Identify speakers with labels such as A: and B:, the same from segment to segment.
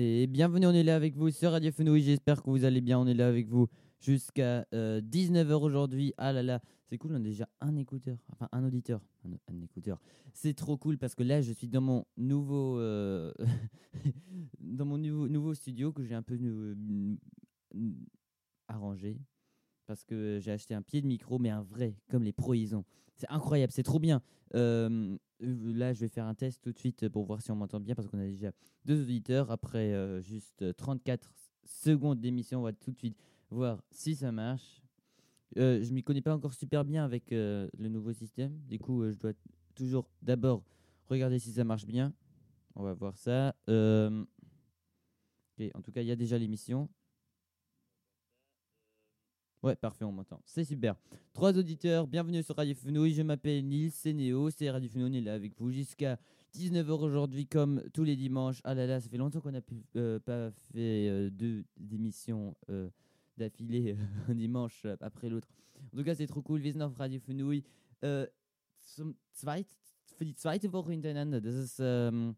A: Et bienvenue, on est là avec vous sur Radio Fenouille. J'espère que vous allez bien. On est là avec vous jusqu'à 19h aujourd'hui. Ah là là, c'est cool, on a déjà un écouteur, enfin un auditeur, un, écouteur. C'est trop cool parce que là, je suis dans mon nouveau, euh, dans mon nouveau, studio que j'ai un peu euh, arrangé parce que j'ai acheté un pied de micro, mais un vrai, comme les pros ils ont. C'est incroyable, c'est trop bien. Euh, là, je vais faire un test tout de suite pour voir si on m'entend bien, parce qu'on a déjà deux auditeurs. Après euh, juste 34 secondes d'émission, on va tout de suite voir si ça marche. Euh, je m'y connais pas encore super bien avec euh, le nouveau système. Du coup, euh, je dois toujours d'abord regarder si ça marche bien. On va voir ça. Euh, En tout cas, il y a déjà l'émission. Ouais, parfait, on m'entend. C'est super. Trois auditeurs, bienvenue sur Radio Fenouille. Je m'appelle Nils, c'est Néo, c'est Radio Fenouille, on est là avec vous jusqu'à 19h aujourd'hui, comme tous les dimanches. Ah là là, ça fait longtemps qu'on n'a euh, pas fait euh, deux émissions euh, d'affilée un dimanche après l'autre. En tout cas, c'est trop cool. Auf Radio. Äh, zum zweit, für die zweite Woche hintereinander. Das ist ähm,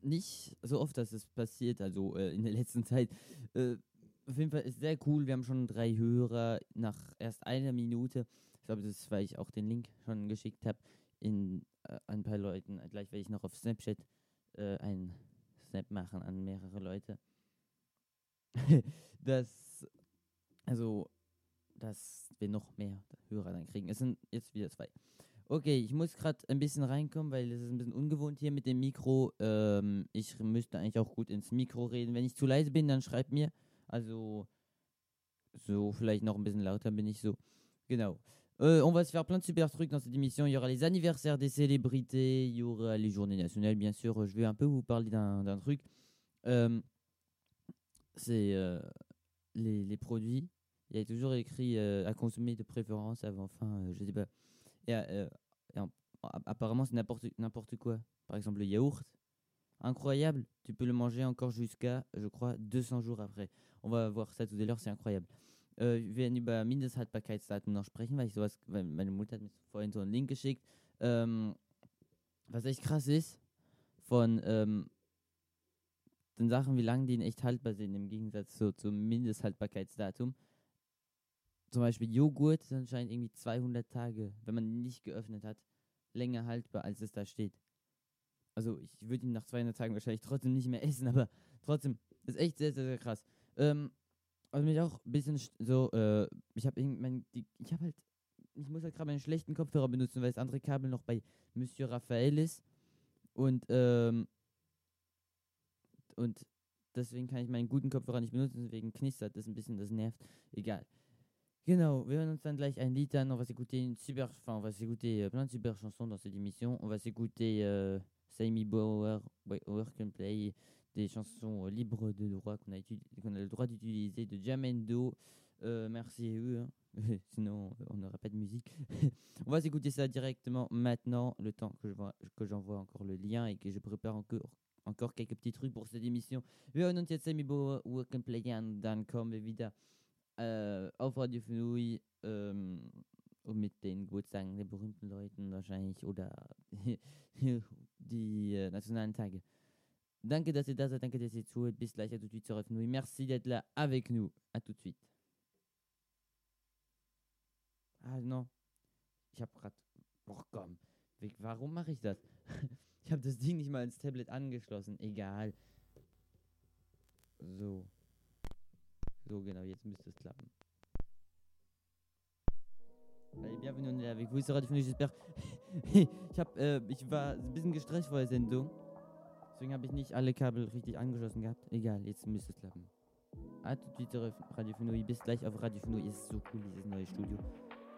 A: nicht so oft, dass es passiert, also äh, in der letzten Zeit. Auf jeden Fall ist sehr cool. Wir haben schon drei Hörer nach erst einer Minute. Ich glaube, das ist, weil ich auch den Link schon geschickt habe in äh, ein paar Leuten. Gleich werde ich noch auf Snapchat äh, einen Snap machen an mehrere Leute. das, also, dass wir noch mehr Hörer dann kriegen. Es sind jetzt wieder zwei. Okay, ich muss gerade ein bisschen reinkommen, weil es ist ein bisschen ungewohnt hier mit dem Mikro. Ähm, ich müsste eigentlich auch gut ins Mikro reden. Wenn ich zu leise bin, dann schreibt mir. Also, so vielleicht noch ein bisschen lauter bin ich. Euh, on va se faire plein de super trucs dans cette émission. Il y aura les anniversaires des célébrités, il y aura les journées nationales, bien sûr. Je vais un peu vous parler d'un truc. Euh, C'est euh, les, produits. Il y a toujours écrit euh, à consommer de préférence avant fin, je sais pas. Apparemment, c'est n'importe quoi. Par exemple, le yaourt. Incroyable. Tu peux le manger encore jusqu'à, je crois, 200 jours après. On va voir ça tout à l'heure, c'est incroyable. Äh, wir werden über Mindesthaltbarkeitsdaten noch sprechen, weil ich sowas, weil meine Mutter hat mir vorhin so einen Link geschickt. Ähm, was echt krass ist, von ähm, den Sachen, wie lange die in echt haltbar sind, im Gegensatz so, zum Mindesthaltbarkeitsdatum. Zum Beispiel Joghurt ist anscheinend irgendwie 200 Tage, wenn man ihn nicht geöffnet hat, länger haltbar, als es da steht. Also ich würde ihn nach 200 Tagen wahrscheinlich trotzdem nicht mehr essen, aber trotzdem, ist echt sehr, sehr, sehr krass. Ähm, was mich auch ein bisschen so, äh, ich habe mein, die, ich habe halt, ich muss halt gerade meinen schlechten Kopfhörer benutzen, weil das andere Kabel noch bei Monsieur Raphael ist. Und, ähm, und deswegen kann ich meinen guten Kopfhörer nicht benutzen, deswegen knistert das ein bisschen, das nervt. Egal. Genau, wir hören uns dann gleich ein Lied an. On va s'écouter une super, enfin, on va s'écouter euh, plein de super chansons dans cette émission. On va s'écouter euh, Sammy Bauer, Work and Play, des chansons euh, libres de droit qu'on a, qu'on a le droit d'utiliser, de Jamendo. Euh, merci à eux, hein. sinon euh, on n'aurait pas de musique. on va s'écouter ça directement maintenant, le temps que je vois- que j'envoie encore le lien et que je prépare encore, encore quelques petits trucs pour cette émission. Hören uns jetzt Sammy Bauer, Work and Play an, dann kommen wir wieder äh, auf Radio Fenui ähm, und mit den Geburtstagen der berühmten Leuten wahrscheinlich oder die äh, nationalen Tage. Danke, dass ihr da seid, danke, dass ihr zuhört. Bis gleich, à tout de suite sur Fenouille. Merci d'être là avec nous. À tout de suite. Ah non, ich habe gerade... Boah, komm. Warum mache ich das? ich habe das Ding nicht mal ins Tablet angeschlossen. Egal. So. So, genau, jetzt müsste es klappen. Allez, bienvenue, on est avec vous, Radio j'espère. ich, hab, äh, ich war ein bisschen gestresst vor der Sendung. Deswegen habe ich nicht alle Kabel richtig angeschlossen gehabt. Egal, jetzt müsste es klappen. Suite sur Radio Fenouille. Bis gleich auf Radio Fenouille. Ist so cool, dieses neue Studio.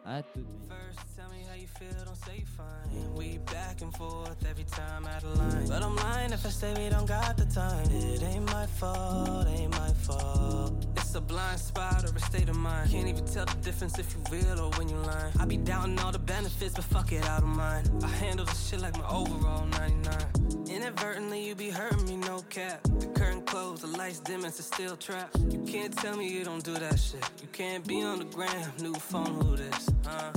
A: À tout de.
B: First, tell me how you feel, don't say fine. We back and forth every time out of line. But I'm lying if I say we don't got the time. It ain't my fault, ain't my fault. It's a blind spot or a state of mind. Can't even tell the difference if you real or when you lying. I be doubting all the benefits, but fuck it, I don't mind. I handle this shit like my overall 99. Inadvertently, you be hurting me, no cap. The curtain closed, the lights dim, it's a steel trap. You can't tell me you don't do that shit. You can't be on the gram, new phone, who this, huh?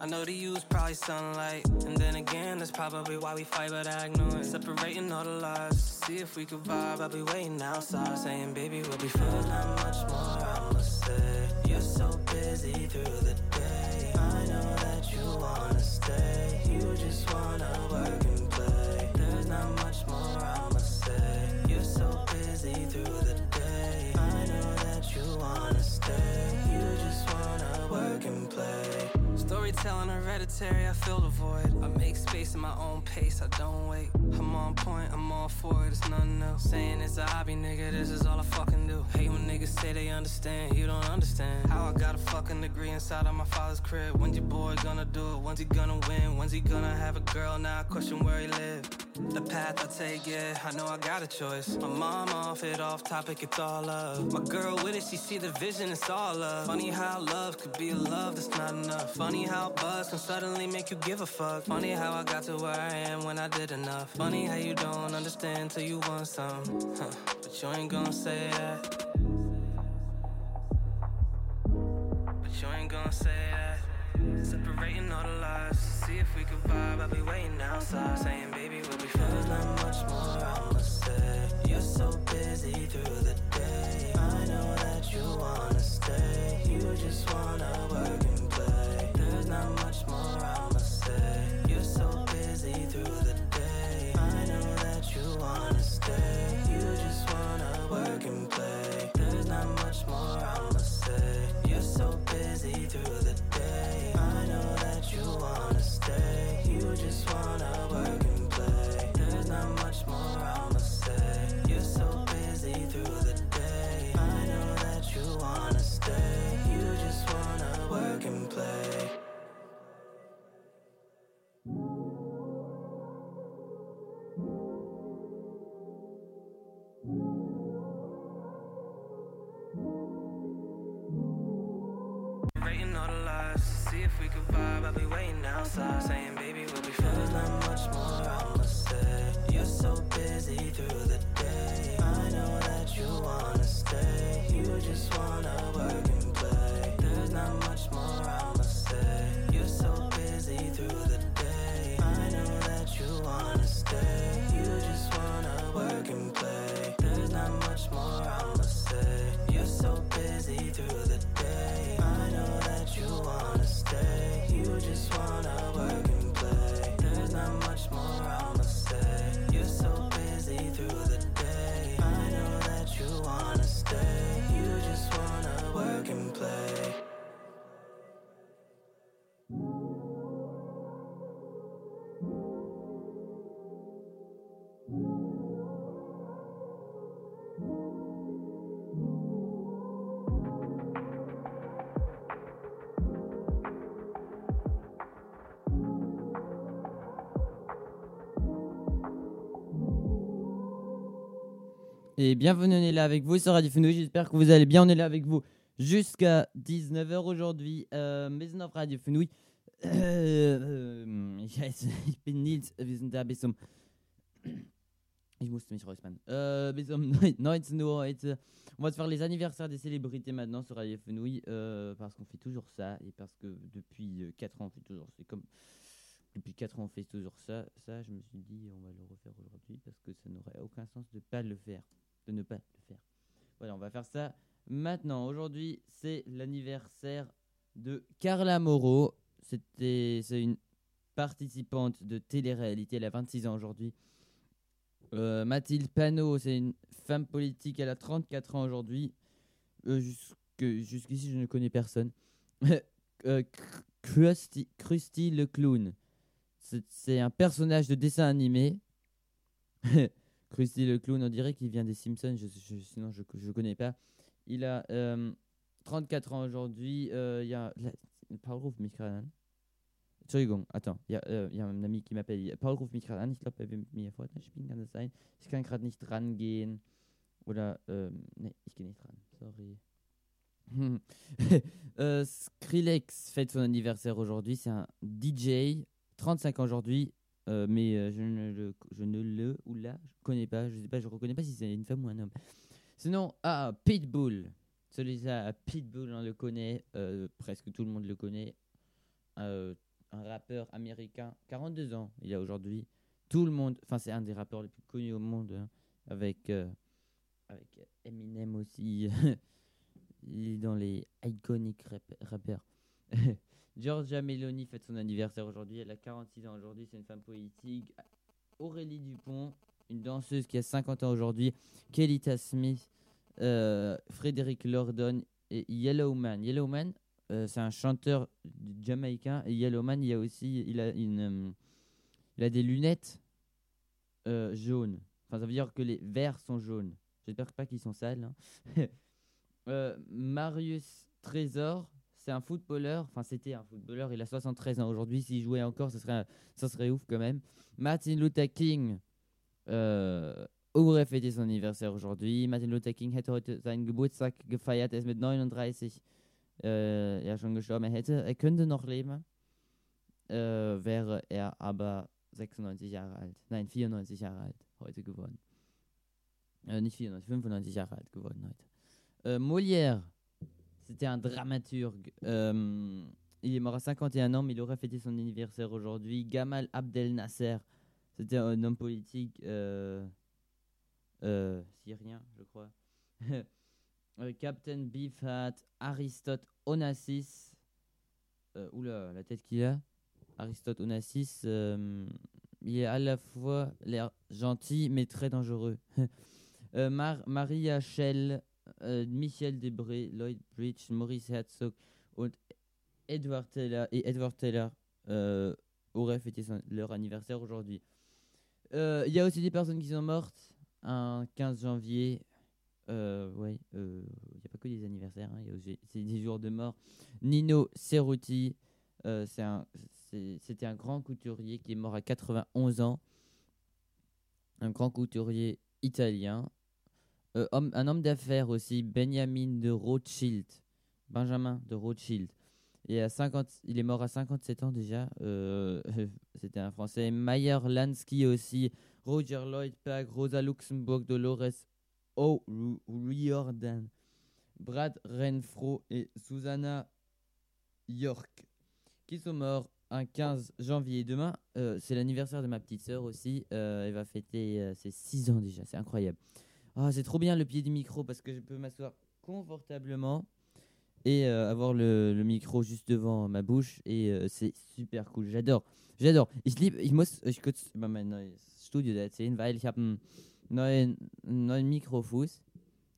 B: I know to use probably sunlight. And then again, that's probably why we fight, but I ignore it. Separating all the lies. See if we could vibe. I'll be waiting outside. Saying, baby, we'll be fine. Not much more I must say. You're so busy through the day. Storytelling hereditary, I fill the void. I make space in my own pace, I don't wait. I'm on point, I'm all for it, it's nothing else. Saying it's a hobby, nigga, this is all I fucking do. Hate when niggas say they understand, you don't understand. How I got a fucking degree inside of my father's crib. When's your boy gonna do it? When's he gonna win? When's he gonna have a girl? Now I question where he live. The path I take, yeah, I know I got a choice. My mom off it, off topic, it's all love. My girl with it, she see the vision, it's all love. Funny how love could be a love that's not enough. Funny how can suddenly make you give a fuck. Funny how I got to where I am when I did enough. Funny how you don't understand till you want some. Huh. But you ain't gonna say that. But you ain't gonna say that. Separating all the lies. See if we could vibe. I'll be waiting outside. Saying, baby, we'll be. There's not much more I must say. You're so busy through the day. I know that you wanna stay. You just wanna
A: Bienvenue, on est là avec vous sur Radio Fenouille. J'espère que vous allez bien. On est là avec vous jusqu'à 19h aujourd'hui. Wir sind auf Radio Fenouille. Ich, heiße, ich bin Nils. Wir sind da bis um. Ich musste mich räuspern. Bis um 19 Uhr. On va se faire les anniversaires des célébrités maintenant sur Radio Fenouille. Euh, parce qu'on fait toujours ça. Et parce que depuis 4 ans, on fait toujours. Comme. Depuis 4 ans, on fait toujours ça. Ça, je me suis dit, on va le refaire aujourd'hui parce que ça n'aurait aucun sens de pas le faire. De ne pas le faire. Voilà, on va faire ça maintenant. Aujourd'hui, c'est l'anniversaire de Carla Moreau. C'est une participante de télé-réalité. Elle a 26 ans aujourd'hui. Euh, Mathilde Panot, c'est une femme politique. Elle a 34 ans aujourd'hui. Euh, jusqu'ici, je ne connais personne. Euh, Krusty, le clown. C'est un personnage de dessin animé. Krusty le clown, on dirait qu'il vient des Simpsons. Je, je- sinon, je ne connais pas. Il a euh, 34 ans aujourd'hui. Euh, Il y a. Paul ruf mich gerade an. Entschuldigung, attends. Il y, il y a ein ami qui m'appelle. Paul ruft mich. Ich glaube, er will mit mir Fortnite spielen. Kann sein? Ich kann gerade nicht rangehen. Oder. Ähm, nee, ich gehe nicht ran. Sorry. Euh, Skrillex fête son anniversaire aujourd'hui. C'est un DJ, 35 ans aujourd'hui, euh, mais euh, je, ne le, je ne le ou la connais pas. Je sais pas, je reconnais pas si c'est une femme ou un homme. Sinon, ah, Pitbull. Celui-là, Pitbull, on le connaît. euh, presque tout le monde le connaît. Un rappeur américain, 42 ans, il a aujourd'hui. Tout le monde, enfin c'est un des rappeurs les plus connus au monde, hein, avec, avec Eminem aussi. il est dans les iconic rap- rappeurs. Georgia Meloni fête son anniversaire aujourd'hui, elle a 46 ans aujourd'hui, c'est une femme politique. Aurélie Dupont, une danseuse qui a 50 ans aujourd'hui. Kelita Smith, euh, Frédéric Lordon et Yellowman. Yellowman, euh, c'est un chanteur jamaïcain. Et Yellowman, il a aussi, il a euh, des lunettes euh, jaunes. Enfin, ça veut dire que les verres sont jaunes. J'espère pas qu'ils sont sales. hein. Marius Trésor, c'est un footballeur. Enfin, c'était un footballeur. Il a 73 ans aujourd'hui. S'il jouait encore, ce serait, ça serait ouf quand même. Martin Luther King äh, aurait fêté son anniversaire aujourd'hui? Martin Luther King hätte heute seinen Geburtstag gefeiert. Er ist mit 39 äh, ja schon gestorben. Er hätte, er könnte noch leben, äh, wäre er aber 96 Jahre alt. Nein, 94 Jahre alt heute geworden. Äh, nicht 94, 95 Jahre alt geworden heute. Äh, Molière, c'était un dramaturge. Euh, il est mort à 51 ans, mais il aurait fêté son anniversaire aujourd'hui. Gamal Abdel Nasser, c'était un homme politique euh, euh, syrien, je crois. Captain Beefheart, Aristote Onassis. Oula, la tête qu'il a. Aristote Onassis, il est à la fois l'air gentil, mais très dangereux. Mar- Maria äh, Michael Debré, Lloyd Bridge, Maurice Herzog und Edward Taylor et Edward Taylor euh, auraient fêté son- leur anniversaire aujourd'hui. Euh, Il y a aussi des personnes qui sont mortes un 15 janvier. Euh, ouais, euh, il n'y a pas que des anniversaires, hein, il des jours de mort. Nino Cerruti, euh, c'était un grand couturier qui est mort à 91 ans. Un grand couturier italien. Euh, un homme d'affaires aussi, Benjamin de Rothschild. Benjamin de Rothschild. Et à 50, il est mort à 57 ans déjà. euh, C'était un Français. Mayer Lansky aussi. Roger Lloyd Pack, Rosa Luxemburg, Dolores O'Riordan. Brad Renfro et Susanna York. Qui sont morts un 15 janvier. Demain, euh, c'est l'anniversaire de ma petite sœur aussi. Elle va fêter ses 6 ans déjà. C'est incroyable. Ah, c'est trop bien le pied du micro parce que je peux m'asseoir confortablement et euh, avoir le, le micro juste devant ma bouche et euh, c'est super cool. J'adore. J'adore. Ich liebe, ich muss euch kurz über mein neues Studio erzählen, weil ich habe einen neuen, neuen Mikrofuß,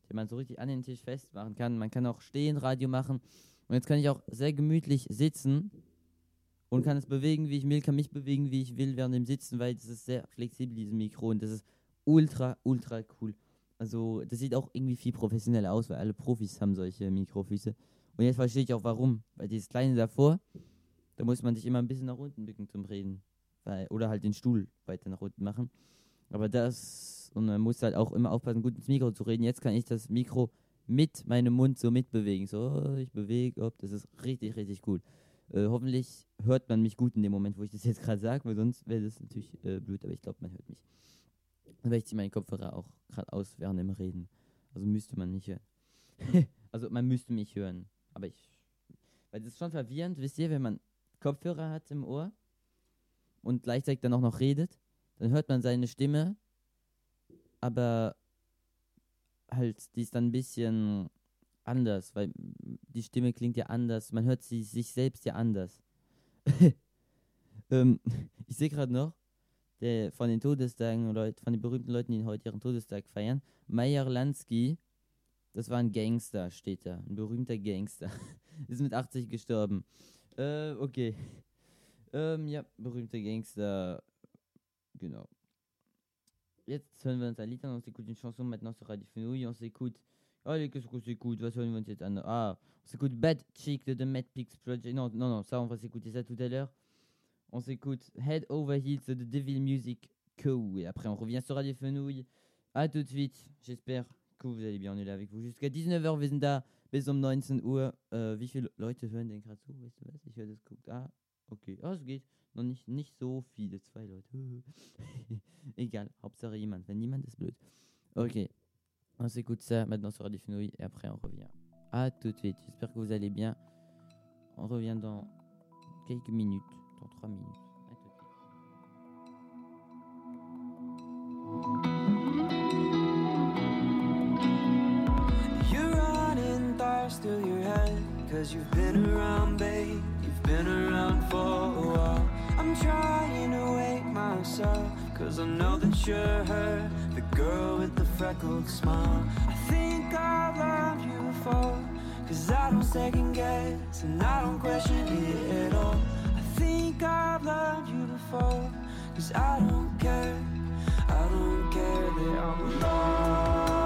A: den man so richtig an den Tisch festmachen kann. Man kann auch stehen Radio machen und jetzt kann ich auch sehr gemütlich sitzen und kann es bewegen, wie ich will, kann mich bewegen, wie ich will während dem Sitzen, weil das ist sehr flexibel, dieses Mikro und das ist ultra, ultra cool. Also, das sieht auch irgendwie viel professioneller aus, weil alle Profis haben solche Mikrofüße. Und jetzt verstehe ich auch warum. Weil dieses kleine davor, da muss man sich immer ein bisschen nach unten bücken zum Reden. Weil, oder halt den Stuhl weiter nach unten machen. Aber das, und man muss halt auch immer aufpassen, gut ins Mikro zu reden. Jetzt kann ich das Mikro mit meinem Mund so mitbewegen. So, ich bewege, ob, das ist richtig, richtig gut. Äh, hoffentlich hört man mich gut in dem Moment, wo ich das jetzt gerade sage, weil sonst wäre das natürlich äh, blöd, aber ich glaube, man hört mich. Weil ich ziehe meine Kopfhörer auch gerade aus während dem Reden. Also müsste man nicht hören. also man müsste mich hören. Aber ich. Weil das ist schon verwirrend, wisst ihr, wenn man Kopfhörer hat im Ohr und gleichzeitig dann auch noch redet, dann hört man seine Stimme, aber halt, die ist dann ein bisschen anders, weil die Stimme klingt ja anders, man hört sie sich selbst ja anders. ähm, ich sehe gerade noch, der, von den Todestagen, Leut, von den berühmten Leuten, die heute ihren Todestag feiern, Meyer Lansky, das war ein Gangster, steht da. Ein berühmter Gangster. Ist mit 80 gestorben. Äh, okay. Ähm, ja, berühmter Gangster. Genau. Jetzt hören wir uns ein Lied an. On s'écoute une chanson maintenant sur Radio Fenouille. On s'écoute. Allez, qu'est-ce qu'on s'écoute Was hören wir uns jetzt an Ah, on s'écoute Bad Chick de The Mad Pigs Project. Non, non, non, ça, on va s'écouter ça tout à l'heure. On s'écoute Head Over Heels de The Devil Music Co. Et après, on revient sur Radio Fenouille. À tout de suite. J'espère que vous allez bien. On est là avec vous jusqu'à 19h. Wir sind da bis um 19 Uhr. Wie viele Leute hören denn gerade zu? Weißt du was? Ich höre das guckt. Ah, okay. Ah, es geht. Noch nicht, nicht so viele. Zwei Leute. Egal. Hauptsache jemand. Wenn niemand, ist blöd. Ok. On s'écoute ça maintenant sur Radio Fenouille et après on revient. À tout de suite. J'espère que vous allez bien. On revient dans quelques minutes. Dans 3 minutes. À tout de suite.
C: You're running thoughts through your head Cause you've been around, babe. You've been around for a while. I'm trying to wake myself Cause I know that you're her The girl with the freckled smile. I think I've loved you before Cause I don't second guess And I don't question it at all. I think I've loved you before. Cause I don't care I don't care that I'm lost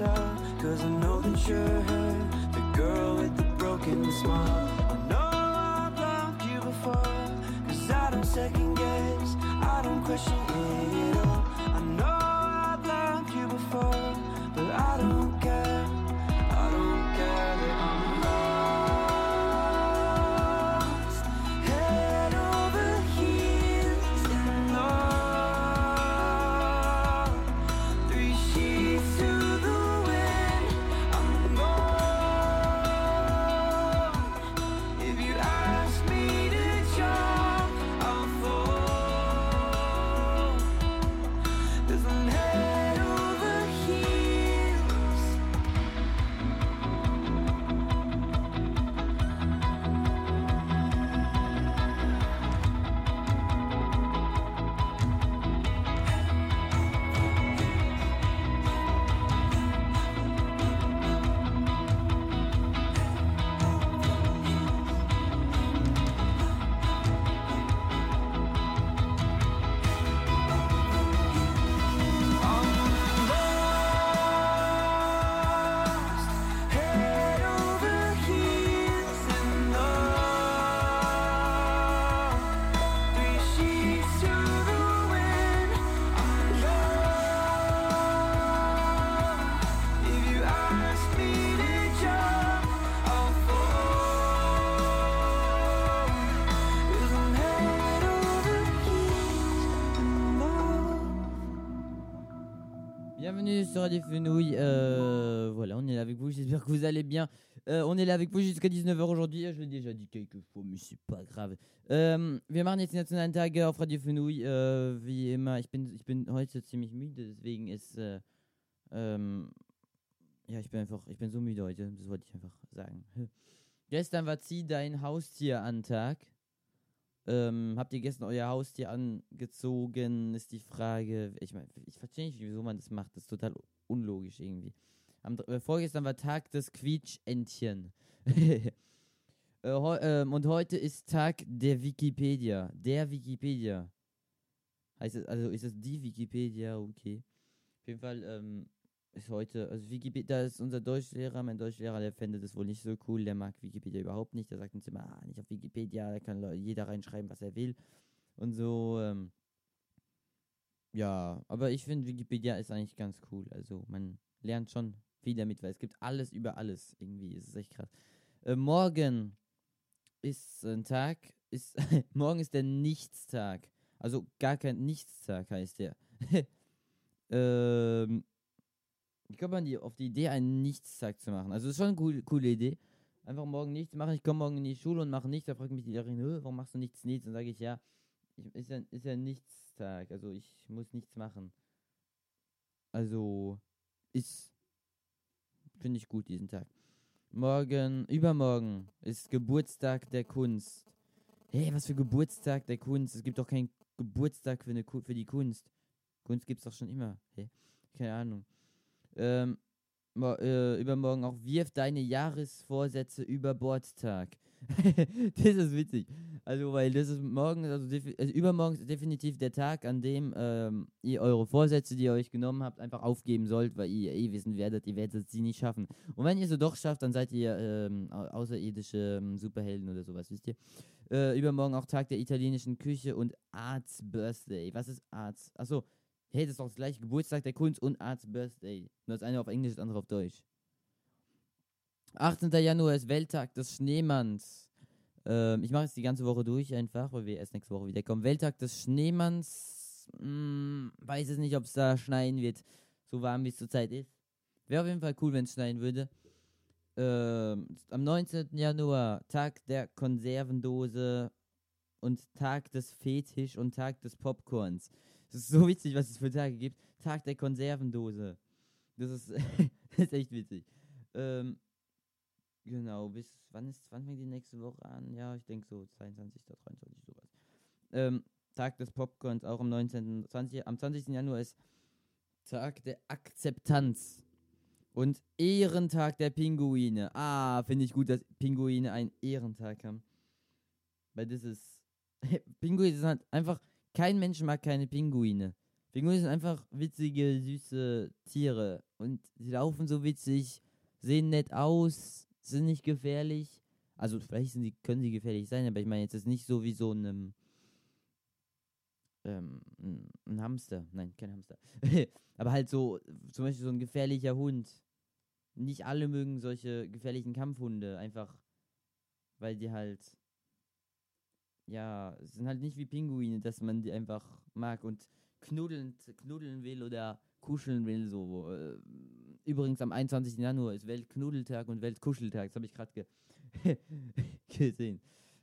C: Cause I know that you're her The girl with the broken smile. I know I've loved you before Cause I don't second guess I don't question
A: Bienvenue sur Radio Fenouille. Euh, voilà, on est là avec vous. J'espère que vous allez bien. Euh, on est là avec vous jusqu'à 19h aujourd'hui. Je l'ai déjà dit quelques fois, mais c'est pas grave. Wir machen jetzt die nationalen Tage auf Radio Fenouille. Wie immer, ich bin, ich bin heute ziemlich müde, deswegen ist. Ja, ich bin einfach. Ich bin so müde heute. Das wollte ich einfach sagen. Gestern war Zieh dein Haustier an Tag. Ähm, habt ihr gestern euer Haustier angezogen, ist die Frage. Ich meine, ich verstehe nicht, wieso man das macht. Das ist total unlogisch irgendwie. Am, äh, vorgestern war Tag des Quietschentchen. äh, ähm, und heute ist Tag der Wikipedia. Der Wikipedia. Heißt es, also ist es die Wikipedia? Okay. Auf jeden Fall ähm, ist heute, also Wikipedia, da ist unser Deutschlehrer, mein Deutschlehrer, der fände das wohl nicht so cool, der mag Wikipedia überhaupt nicht, der sagt uns immer, ah, nicht auf Wikipedia, da kann jeder reinschreiben, was er will und so, ähm, ja, aber ich finde Wikipedia ist eigentlich ganz cool, also man lernt schon viel damit, weil es gibt alles über alles, irgendwie, es ist echt krass. Äh, morgen ist ein Tag, ist, morgen ist der Nichtstag, also gar kein Nichtstag heißt der. ähm, wie kommt man die, auf die Idee, einen Nichtstag zu machen? Also, das ist schon eine cool, coole Idee. Einfach morgen nichts machen. Ich komme morgen in die Schule und mache nichts. Da fragt mich die Lehrerin, "Hä, warum machst du nichts, nichts? Dann sage ich, ja, ich, ist, ja, ist ja Nichtstag. Also, ich muss nichts machen. Also, ist, finde ich gut, diesen Tag. Morgen, übermorgen ist Geburtstag der Kunst. Hey, was für Geburtstag der Kunst? Es gibt doch keinen Geburtstag für, eine, für die Kunst. Kunst gibt's doch schon immer. Hä? Keine Ahnung. Ähm, äh, übermorgen auch wirf deine Jahresvorsätze über Bord Tag. das ist witzig. Also, weil das ist morgen, also, also übermorgen ist definitiv der Tag, an dem ähm, ihr eure Vorsätze, die ihr euch genommen habt, einfach aufgeben sollt, weil ihr eh wissen werdet, ihr werdet sie nicht schaffen. Und wenn ihr sie doch schafft, dann seid ihr ähm, außerirdische ähm, Superhelden oder sowas, wisst ihr? Äh, übermorgen auch Tag der italienischen Küche und Arts Birthday. Was ist Arts? Achso, hey, das ist doch das gleiche Geburtstag der Kunst und Arts Birthday. Nur das eine auf Englisch, das andere auf Deutsch. 18. Januar ist Welttag des Schneemanns. Ähm, ich mache jetzt die ganze Woche durch einfach, weil wir erst nächste Woche wiederkommen. Welttag des Schneemanns. Hm, weiß es nicht, ob es da schneien wird. So warm wie es zurzeit ist. Wäre auf jeden Fall cool, wenn es schneien würde. Ähm, am 19. Januar Tag der Konservendose und Tag des Fetisch und Tag des Popcorns. Das ist so witzig, was es für Tage gibt. Tag der Konservendose. Das ist, das ist echt witzig. Ähm, Genau, bis wann ist, wann fängt die nächste Woche an? Ja, ich denke so 22. 23. sowas. Ähm, Tag des Popcorns, auch am 19. 20, am 20. Januar ist Tag der Akzeptanz. Und Ehrentag der Pinguine. Ah, finde ich gut, dass Pinguine einen Ehrentag haben. Weil das ist. Pinguine sind halt einfach. Kein Mensch mag keine Pinguine. Pinguine sind einfach witzige, süße Tiere. Und sie laufen so witzig, sehen nett aus, sind nicht gefährlich. Also vielleicht sind die, können sie gefährlich sein, aber ich meine jetzt ist nicht so wie so ein, ähm, ein Hamster. Nein, kein Hamster. aber halt so, zum Beispiel so ein gefährlicher Hund. Nicht alle mögen solche gefährlichen Kampfhunde, einfach weil die halt, ja, sind halt nicht wie Pinguine, dass man die einfach mag und knuddeln, knuddeln will oder kuscheln will, so. Äh, übrigens am 21. Januar ist Weltknuddeltag und Weltkuscheltag, das habe ich gerade ge gesehen.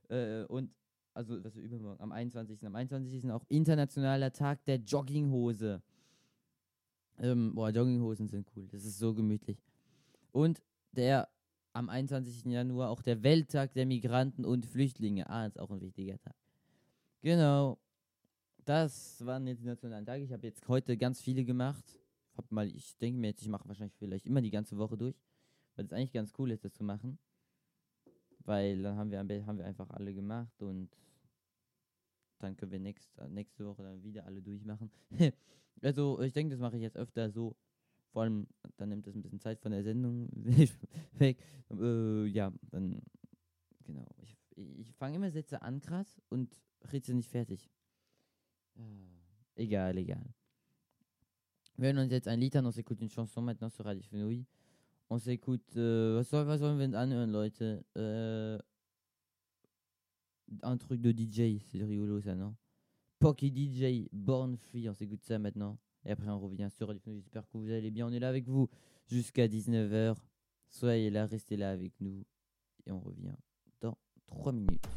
A: Äh, und also was übermorgen, am 21. Am 21. ist auch internationaler Tag der Jogginghose. Ähm, boah, Jogginghosen sind cool, das ist so gemütlich. Und der am 21. Januar auch der Welttag der Migranten und Flüchtlinge. Ah, ist auch ein wichtiger Tag. Genau. Das waren jetzt die nationalen Tage. Ich habe jetzt heute ganz viele gemacht. Hab mal, ich denke mir jetzt, ich mache wahrscheinlich vielleicht immer die ganze Woche durch, weil es eigentlich ganz cool ist, das zu machen. Weil dann haben wir, haben wir einfach alle gemacht und dann können wir nächst, nächste Woche dann wieder alle durchmachen. also ich denke, das mache ich jetzt öfter so. Vor allem, dann nimmt das ein bisschen Zeit von der Sendung weg. Äh, ja, dann, genau. Ich, ich fange immer Sätze an krass und rede sie nicht fertig. Egal, egal. Wir hören uns jetzt ein Lied an, on s'écoute une chanson maintenant sur Radio Fenouille. On s'écoute, euh, was, soll, was sollen wir denn anhören, Leute? Euh, un truc de DJ, c'est rigolo ça, non? Pocky DJ, Born Free, on s'écoute ça maintenant. Et après on revient sur Radio. J'espère que vous allez bien. On est là avec vous jusqu'à 19h. Soyez là, restez là avec nous. Et on revient dans 3 minutes.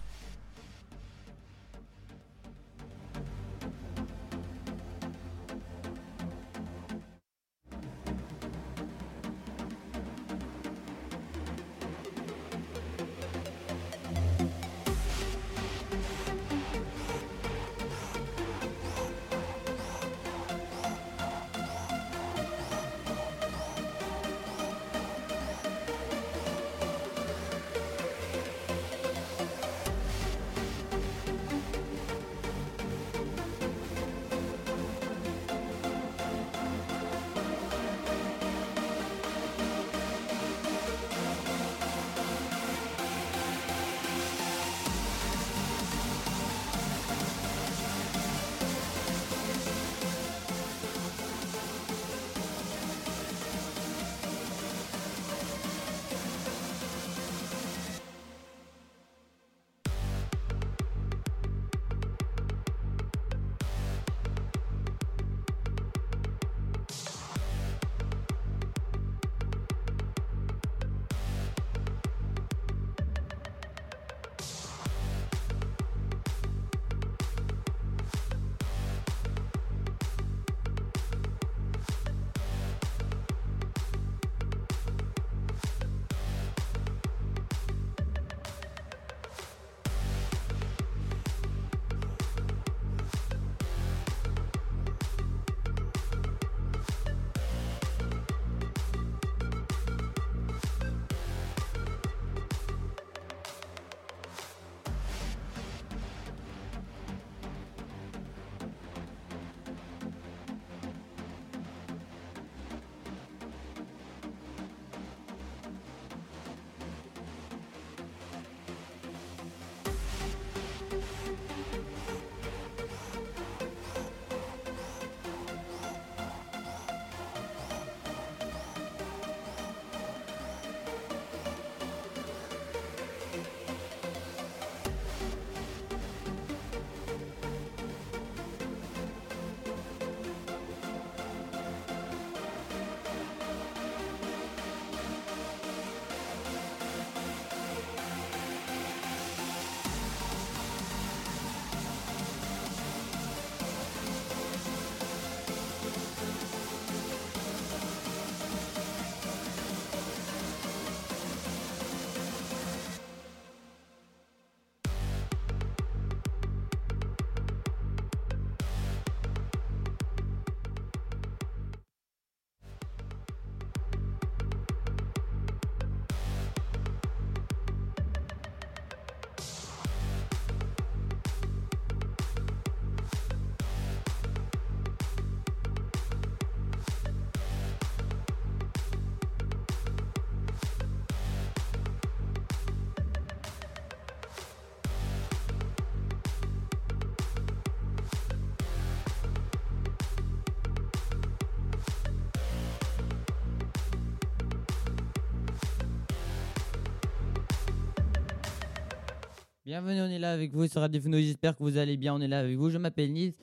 A: Bienvenue, on est là avec vous sur Radio. J'espère que vous allez bien. On est là avec vous. Je m'appelle Nils.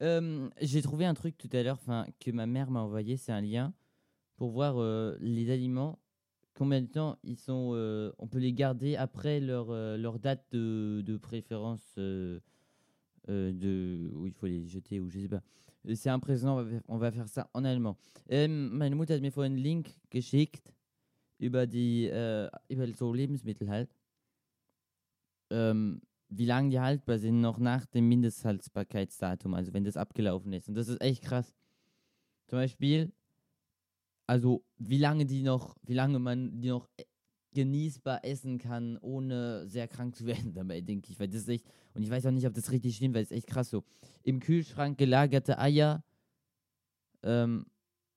A: Euh, J'ai trouvé un truc tout à l'heure que ma mère m'a envoyé. C'est un lien pour voir euh, les aliments. Combien de temps ils sont. Euh, on peut les garder après leur, euh, leur date de, de préférence euh, euh, de, où il faut les jeter ou je sais pas. Euh, C'est. On va, on va faire ça en allemand. Meine Mutter hat mir vorhin einen Link geschickt über die äh, über so Lebensmittel halt. Ähm, wie lange die haltbar sind, noch nach dem Mindesthaltbarkeitsdatum, also wenn das abgelaufen ist. Und das ist echt krass. Zum Beispiel, also wie lange die noch, wie lange man die noch e- genießbar essen kann, ohne sehr krank zu werden dabei, denke ich. Weil das ist echt, und ich weiß auch nicht, ob das richtig stimmt, weil es echt krass so. Im Kühlschrank gelagerte Eier ähm,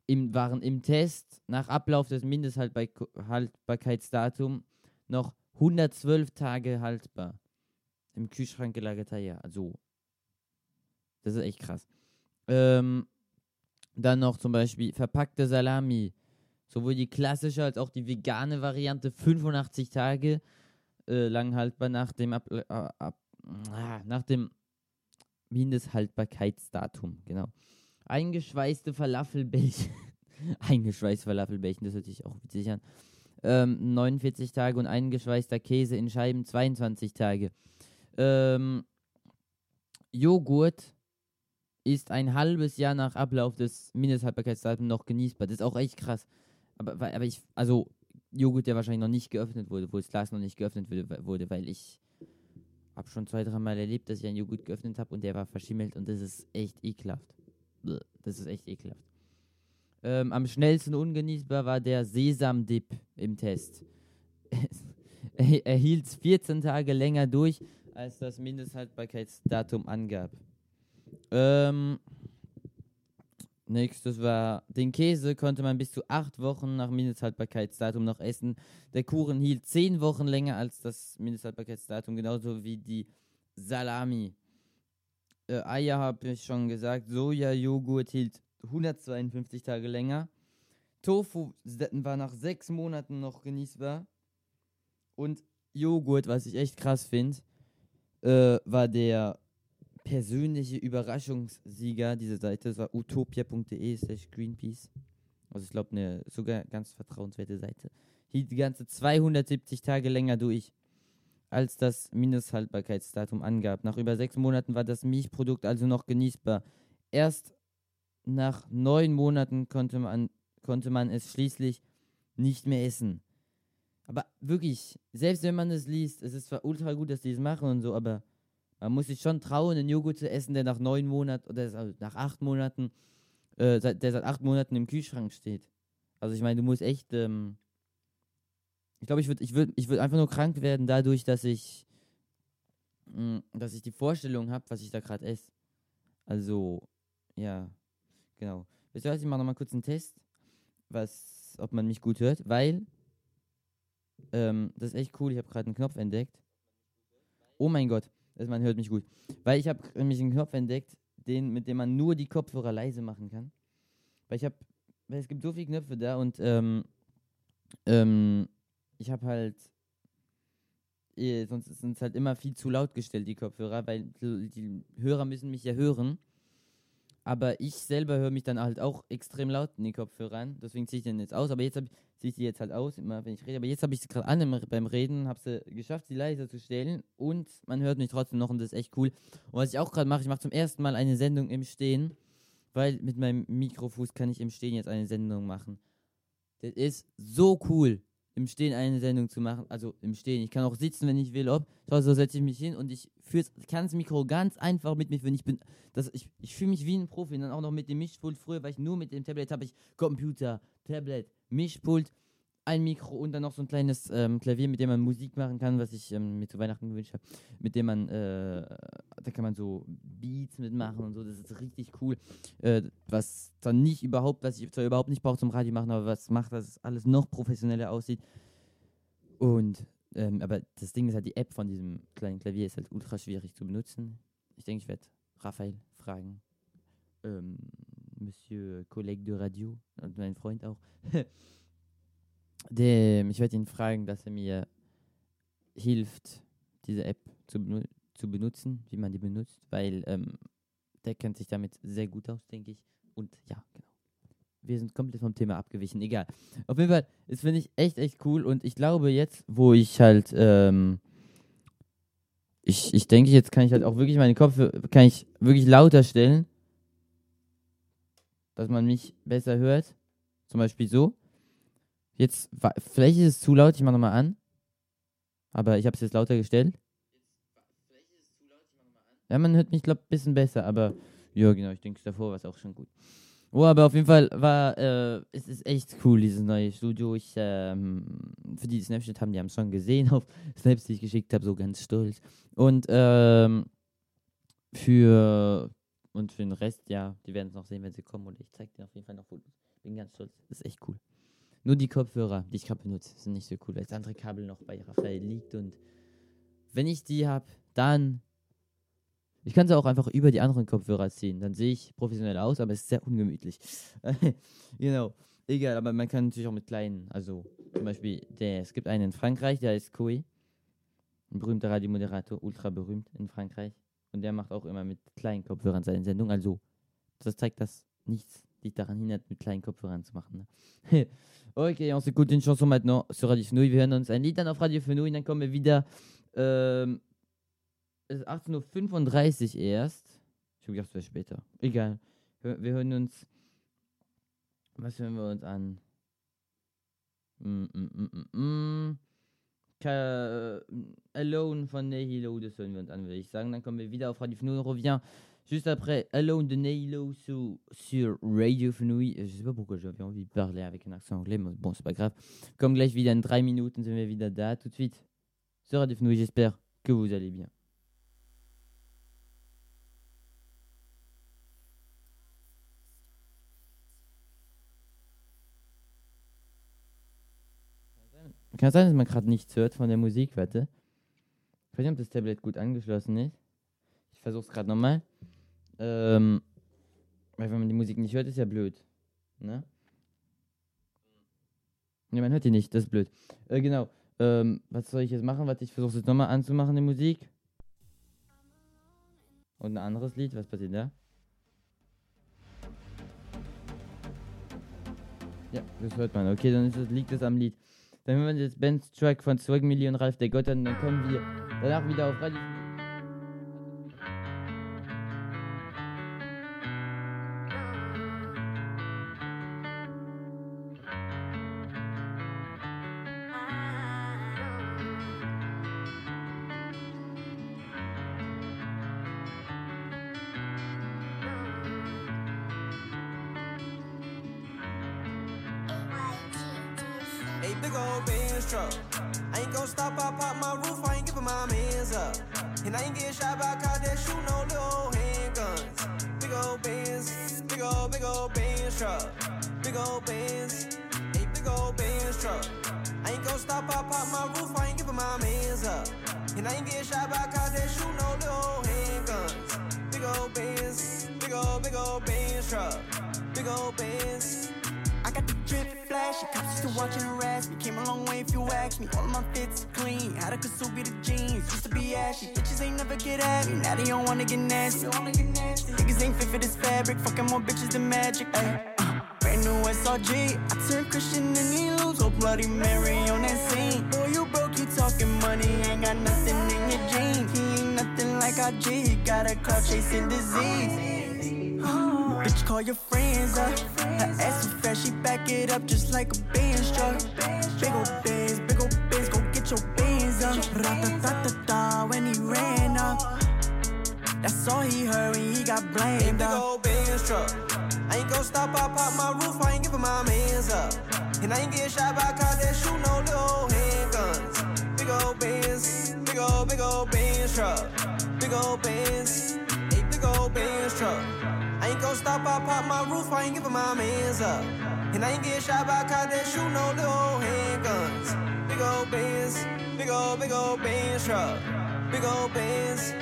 A: im, waren im Test nach Ablauf des Mindesthaltbarkeitsdatums noch 112 Tage haltbar. Im Kühlschrank gelagerte Eier. Also, das ist echt krass. Ähm, dann noch zum Beispiel verpackte Salami. Sowohl die klassische als auch die vegane Variante 85 Tage äh, lang haltbar nach dem, Ab äh, ab ah, nach dem Mindesthaltbarkeitsdatum. Genau. Eingeschweißte Falafelbällchen. Eingeschweißte Falafelbällchen, das hört sich auch witzig an. Ähm, 49 Tage und eingeschweißter Käse in Scheiben 22 Tage. Ähm, Joghurt ist ein halbes Jahr nach Ablauf des Mindesthaltbarkeitsdatums noch genießbar. Das ist auch echt krass. Aber, aber ich, also Joghurt, der wahrscheinlich noch nicht geöffnet wurde, wo das Glas noch nicht geöffnet wurde, weil ich habe schon zwei, dreimal erlebt, dass ich einen Joghurt geöffnet habe und der war verschimmelt und das ist echt ekelhaft. Das ist echt ekelhaft. Ähm, am schnellsten ungenießbar war der Sesamdip im Test. er hielt 14 Tage länger durch, als das Mindesthaltbarkeitsdatum angab. Ähm, nächstes war, den Käse konnte man bis zu acht Wochen nach Mindesthaltbarkeitsdatum noch essen. Der Kuchen hielt zehn Wochen länger als das Mindesthaltbarkeitsdatum, genauso wie die Salami. Äh, Eier habe ich schon gesagt. Soja-Joghurt hielt 152 Tage länger. Tofu war nach sechs Monaten noch genießbar. Und Joghurt, was ich echt krass finde, äh, war der persönliche Überraschungssieger dieser Seite. Das war utopia.de slash Greenpeace. Also ich glaube, eine sogar ganz vertrauenswerte Seite. Hielt die ganze 270 Tage länger durch, als das Mindesthaltbarkeitsdatum angab. Nach über sechs Monaten war das Milchprodukt also noch genießbar. Erst nach neun Monaten konnte man, konnte man es schließlich nicht mehr essen. Aber wirklich, selbst wenn man es liest, es ist zwar ultra gut, dass die es machen und so, aber man muss sich schon trauen, einen Joghurt zu essen, der nach neun Monaten oder also nach acht Monaten, äh, der seit acht Monaten im Kühlschrank steht. Also ich meine, du musst echt, ähm, ich glaube, ich würde ich würd, ich würd einfach nur krank werden dadurch, dass ich, mh, dass ich die Vorstellung habe, was ich da gerade esse. Also, ja, genau. Wisst ihr was, ich mache nochmal kurz einen Test, was, ob man mich gut hört, weil, ähm, das ist echt cool, ich habe gerade einen Knopf entdeckt. Oh mein Gott, also man hört mich gut. Weil ich habe nämlich einen Knopf entdeckt, den, mit dem man nur die Kopfhörer leise machen kann. Weil ich habe, weil es gibt so viele Knöpfe da und ähm, ähm, ich habe halt, eh, sonst sind es halt immer viel zu laut gestellt, die Kopfhörer, weil die Hörer müssen mich ja hören. Aber ich selber höre mich dann halt auch extrem laut in die Kopfhörer Deswegen ziehe ich den jetzt aus. Aber jetzt ziehe ich die jetzt halt aus, immer wenn ich rede. Aber jetzt habe ich sie gerade an im, beim Reden, habe sie geschafft, sie leiser zu stellen. Und man hört mich trotzdem noch und das ist echt cool. Und was ich auch gerade mache, ich mache zum ersten Mal eine Sendung im Stehen. Weil mit meinem Mikrofuß kann ich im Stehen jetzt eine Sendung machen. Das ist so cool, im Stehen eine Sendung zu machen. Also im Stehen. Ich kann auch sitzen, wenn ich will. Ob. So, so setze ich mich hin und ich kann das Mikro ganz einfach mit mir, wenn ich bin. Das, ich ich fühle mich wie ein Profi. Und dann auch noch mit dem Mischpult. Früher war ich nur mit dem Tablet, habe ich Computer, Tablet, Mischpult, ein Mikro und dann noch so ein kleines ähm, Klavier, mit dem man Musik machen kann, was ich ähm, mir zu Weihnachten gewünscht habe. Mit dem man, äh, da kann man so Beats mitmachen und so. Das ist richtig cool. Äh, was dann nicht überhaupt, was ich zwar überhaupt nicht brauche zum Radio machen, aber was macht, dass es alles noch professioneller aussieht. Und, ähm, aber das Ding ist halt, die App von diesem kleinen Klavier ist halt ultra schwierig zu benutzen. Ich denke, ich werde Raphael fragen. Ähm, Monsieur Collègue de Radio und mein Freund auch. Der, ich werde ihn fragen, dass er mir hilft, diese App zu, zu benutzen, wie man die benutzt, weil ähm, der kennt sich damit sehr gut aus, denke ich. Und ja, genau. Wir sind komplett vom Thema abgewichen, egal. Auf jeden Fall, das finde ich echt, echt cool. Und ich glaube jetzt, wo ich halt, ähm, ich, ich denke, jetzt kann ich halt auch wirklich meine Kopfhörer, kann ich wirklich lauter stellen, dass man mich besser hört. Zum Beispiel so. Jetzt, vielleicht ist es zu laut, ich mache nochmal an. Aber ich habe es jetzt lauter gestellt. Ja, man hört mich, glaube ein bisschen besser, aber ja, genau, ich denke, davor war es auch schon gut. Oh, aber auf jeden Fall war, äh, es ist echt cool, dieses neue Studio. Ich, ähm, für die Snapchat haben die haben schon gesehen auf Snaps, die ich geschickt habe, so ganz stolz. Und, ähm, für, und für den Rest, ja, die werden es noch sehen, wenn sie kommen. Und ich zeige dir auf jeden Fall noch Fotos. Bin ganz stolz, das ist echt cool. Nur die Kopfhörer, die ich gerade benutze, sind nicht so cool, weil das andere Kabel noch bei Raphael liegt. Und wenn ich die habe, dann ich kann sie auch einfach über die anderen Kopfhörer ziehen. Dann sehe ich professionell aus, aber es ist sehr ungemütlich. genau. Egal, aber man kann natürlich auch mit kleinen, also zum Beispiel, der, es gibt einen in Frankreich, der ist Koei. Ein berühmter Radiomoderator, ultra berühmt in Frankreich. Und der macht auch immer mit kleinen Kopfhörern seine Sendung. Also, das zeigt, dass nichts dich daran hindert, mit kleinen Kopfhörern zu machen. Ne? okay, on s'écoute une chanson maintenant sur Radio Fenouille. Wir hören uns ein Lied dann auf Radio Fenouille, dann kommen wir wieder. Ähm, es ist 18.35 Uhr erst. Ich habe gedacht, es wäre später. Egal. Wir, hören uns. Was hören wir uns an? Mm, mm, mm, mm, mm. Ka Alone von Nehilo, das hören wir uns an, würde ich sagen. Dann kommen wir wieder auf Radio Fenouille. On revient juste après Alone de Nehilo sur, sur Radio Fenouille. Je sais pas pourquoi j'avais envie de parler avec un accent anglais, mais bon, c'est pas grave. Comme gleich wieder in drei Minuten sind wir wieder. Tout de suite sur Radio Fenouille. J'espère que vous allez bien. Kann sein, dass man gerade nichts hört von der Musik, warte. Ich weiß nicht, ob das Tablet gut angeschlossen ist. Es gerade nochmal. Ähm, weil wenn man die Musik nicht hört, ist ja blöd. Ne? Ne, man hört die nicht, das ist blöd. Äh, genau. Ähm, was soll ich jetzt machen? Warte, ich versuche es jetzt nochmal anzumachen, die Musik. Und ein anderes Lied, was passiert da? Ja, das hört man. Okay, dann es, liegt es am Lied. Dann hören wir das Bands Track von Swag Million Ralf der Gott und dann kommen wir danach wieder auf Radio.
D: big old
E: Benz truck. I ain't gon' stop, I pop my roof, I ain't giving my mans up. And I ain't getting shot by a cop that shoot no little handguns. Big old Benz, big old, big old Benz truck. Big old Benz, a big old Benz truck. I ain't gon' stop, I pop my roof, I ain't giving my mans up. And I ain't getting shot by a cop that shoot no little handguns. Big old Benz, big old, big old Benz truck. Big old Benz
F: action. Cops used to watch and harass me. Came a long way if you ask me. All of my fits clean. Had a kasubi to jeans. Used to be ashy. Bitches ain't never get at me. Now they don't wanna get nasty. Niggas ain't fit for this fabric. Fucking more bitches than magic. Ay. Uh, brand new SRG, I turned Christian and he lose. Oh, Bloody Mary on that scene. Boy, you broke, you talking money. Ain't got nothing in your jeans. He ain't nothing like IG. He got a car
A: chasing disease. Call your friends up. Her ass too fast, she back it up just like a Benz truck. Big ol' Benz, big ol' Benz, go get your Benz up. Ra-ta-ta-ta-ta when he ran up. That's all he heard when he got blamed up. Big ol' Benz truck. I ain't gon' stop, I pop my roof, I ain't giving my mans up. And I ain't getting shot by cops that shoot no little handguns. Big ol' Benz, big ol' big ol' Benz truck. Big ol' Benz big old Benz truck. I ain't gon' stop, I pop my roof, I ain't giving my mans up. And I ain't get shot by cops that shoot no little handguns. Big old Benz, big old, big old Benz truck. Big old Benz.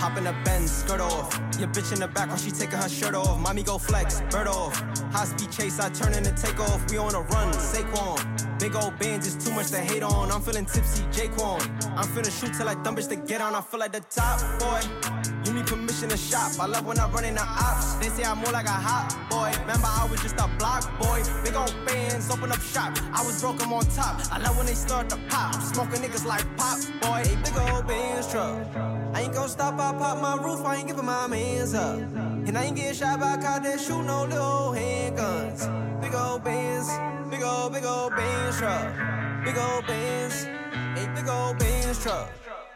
A: Hop in the Benz, skirt off. Your bitch in the back while she taking her shirt off. Mommy go flex, bird off. High speed chase, I turn in and take off. We on a run, Saquon.
E: Big old bands is too much to hate on. I'm feeling tipsy, Jaquan. I'm finna shoot till I dumb bitch to get on. I feel like the top boy. You need permission to shop. I love when I run in the ops. They say I'm more like a hot boy. Remember, I was just a block boy. Big old bands, open up shop. I was broke, I'm on top. I love when they start to pop. Smoking niggas like pop boy. Big old bands truck. I ain't gon' stop, I pop my roof. I ain't giving my mans up. And I ain't getting shot by a cop that shoot no little handguns. Big old bands, big old, big old bands truck. Big old bands, a big old bands truck.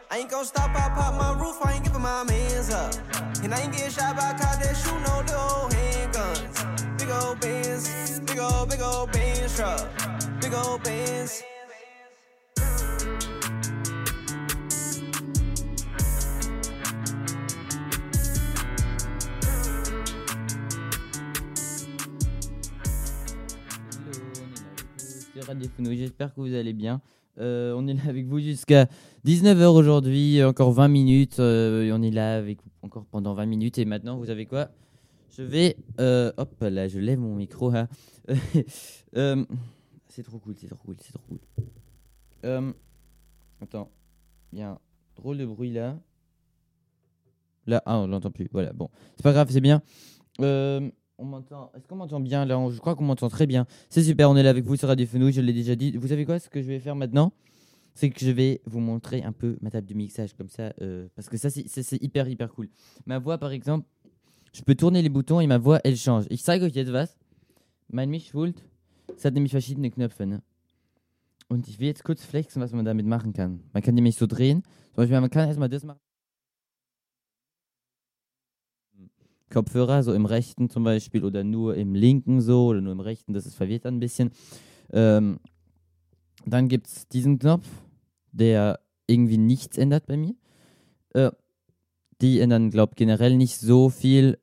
E: I ain't gon' stop, I pop my roof, I ain't giving my mans up. And I ain't getting shot by cop that shoot no little handguns. Big old bands, big old, big old bands truck. Big old bands.
A: J'espère que vous allez bien. Euh, on est là avec vous jusqu'à 19h aujourd'hui, encore 20 minutes. euh, on est là avec vous encore pendant 20 minutes. Et maintenant, vous savez quoi? Je vais. euh, hop là, je lève mon micro. hein. C'est trop cool, c'est trop cool, c'est trop cool. Attends, il y a un drôle de bruit là. Là, ah, on l'entend plus. Voilà, bon, c'est pas grave, c'est bien. On m'entend. Est-ce qu'on m'entend bien là Je crois qu'on m'entend très bien. C'est super, on est là avec vous sur Radio Fenouil, je l'ai déjà dit. Vous savez quoi? Ce que je vais faire maintenant, c'est que je vais vous montrer un peu ma table de mixage comme ça, euh, parce que ça, c'est- hyper, hyper cool. Ma voix, par exemple, je peux tourner les boutons et ma voix, elle change. Ich zeige euch jetzt was. Mein Mischpult, es hat nämlich verschiedene Knöpfe? Und ich will jetzt kurz flexen, was man damit machen kann. Man kann nämlich so drehen. Zum Beispiel, man kann erstmal das machen. Kopfhörer, so im rechten zum Beispiel oder nur im linken so oder nur im rechten, das ist verwirrt ein bisschen. Ähm, dann gibt es diesen Knopf, der irgendwie nichts ändert bei mir. Äh, die ändern, glaube ich, generell nicht so viel.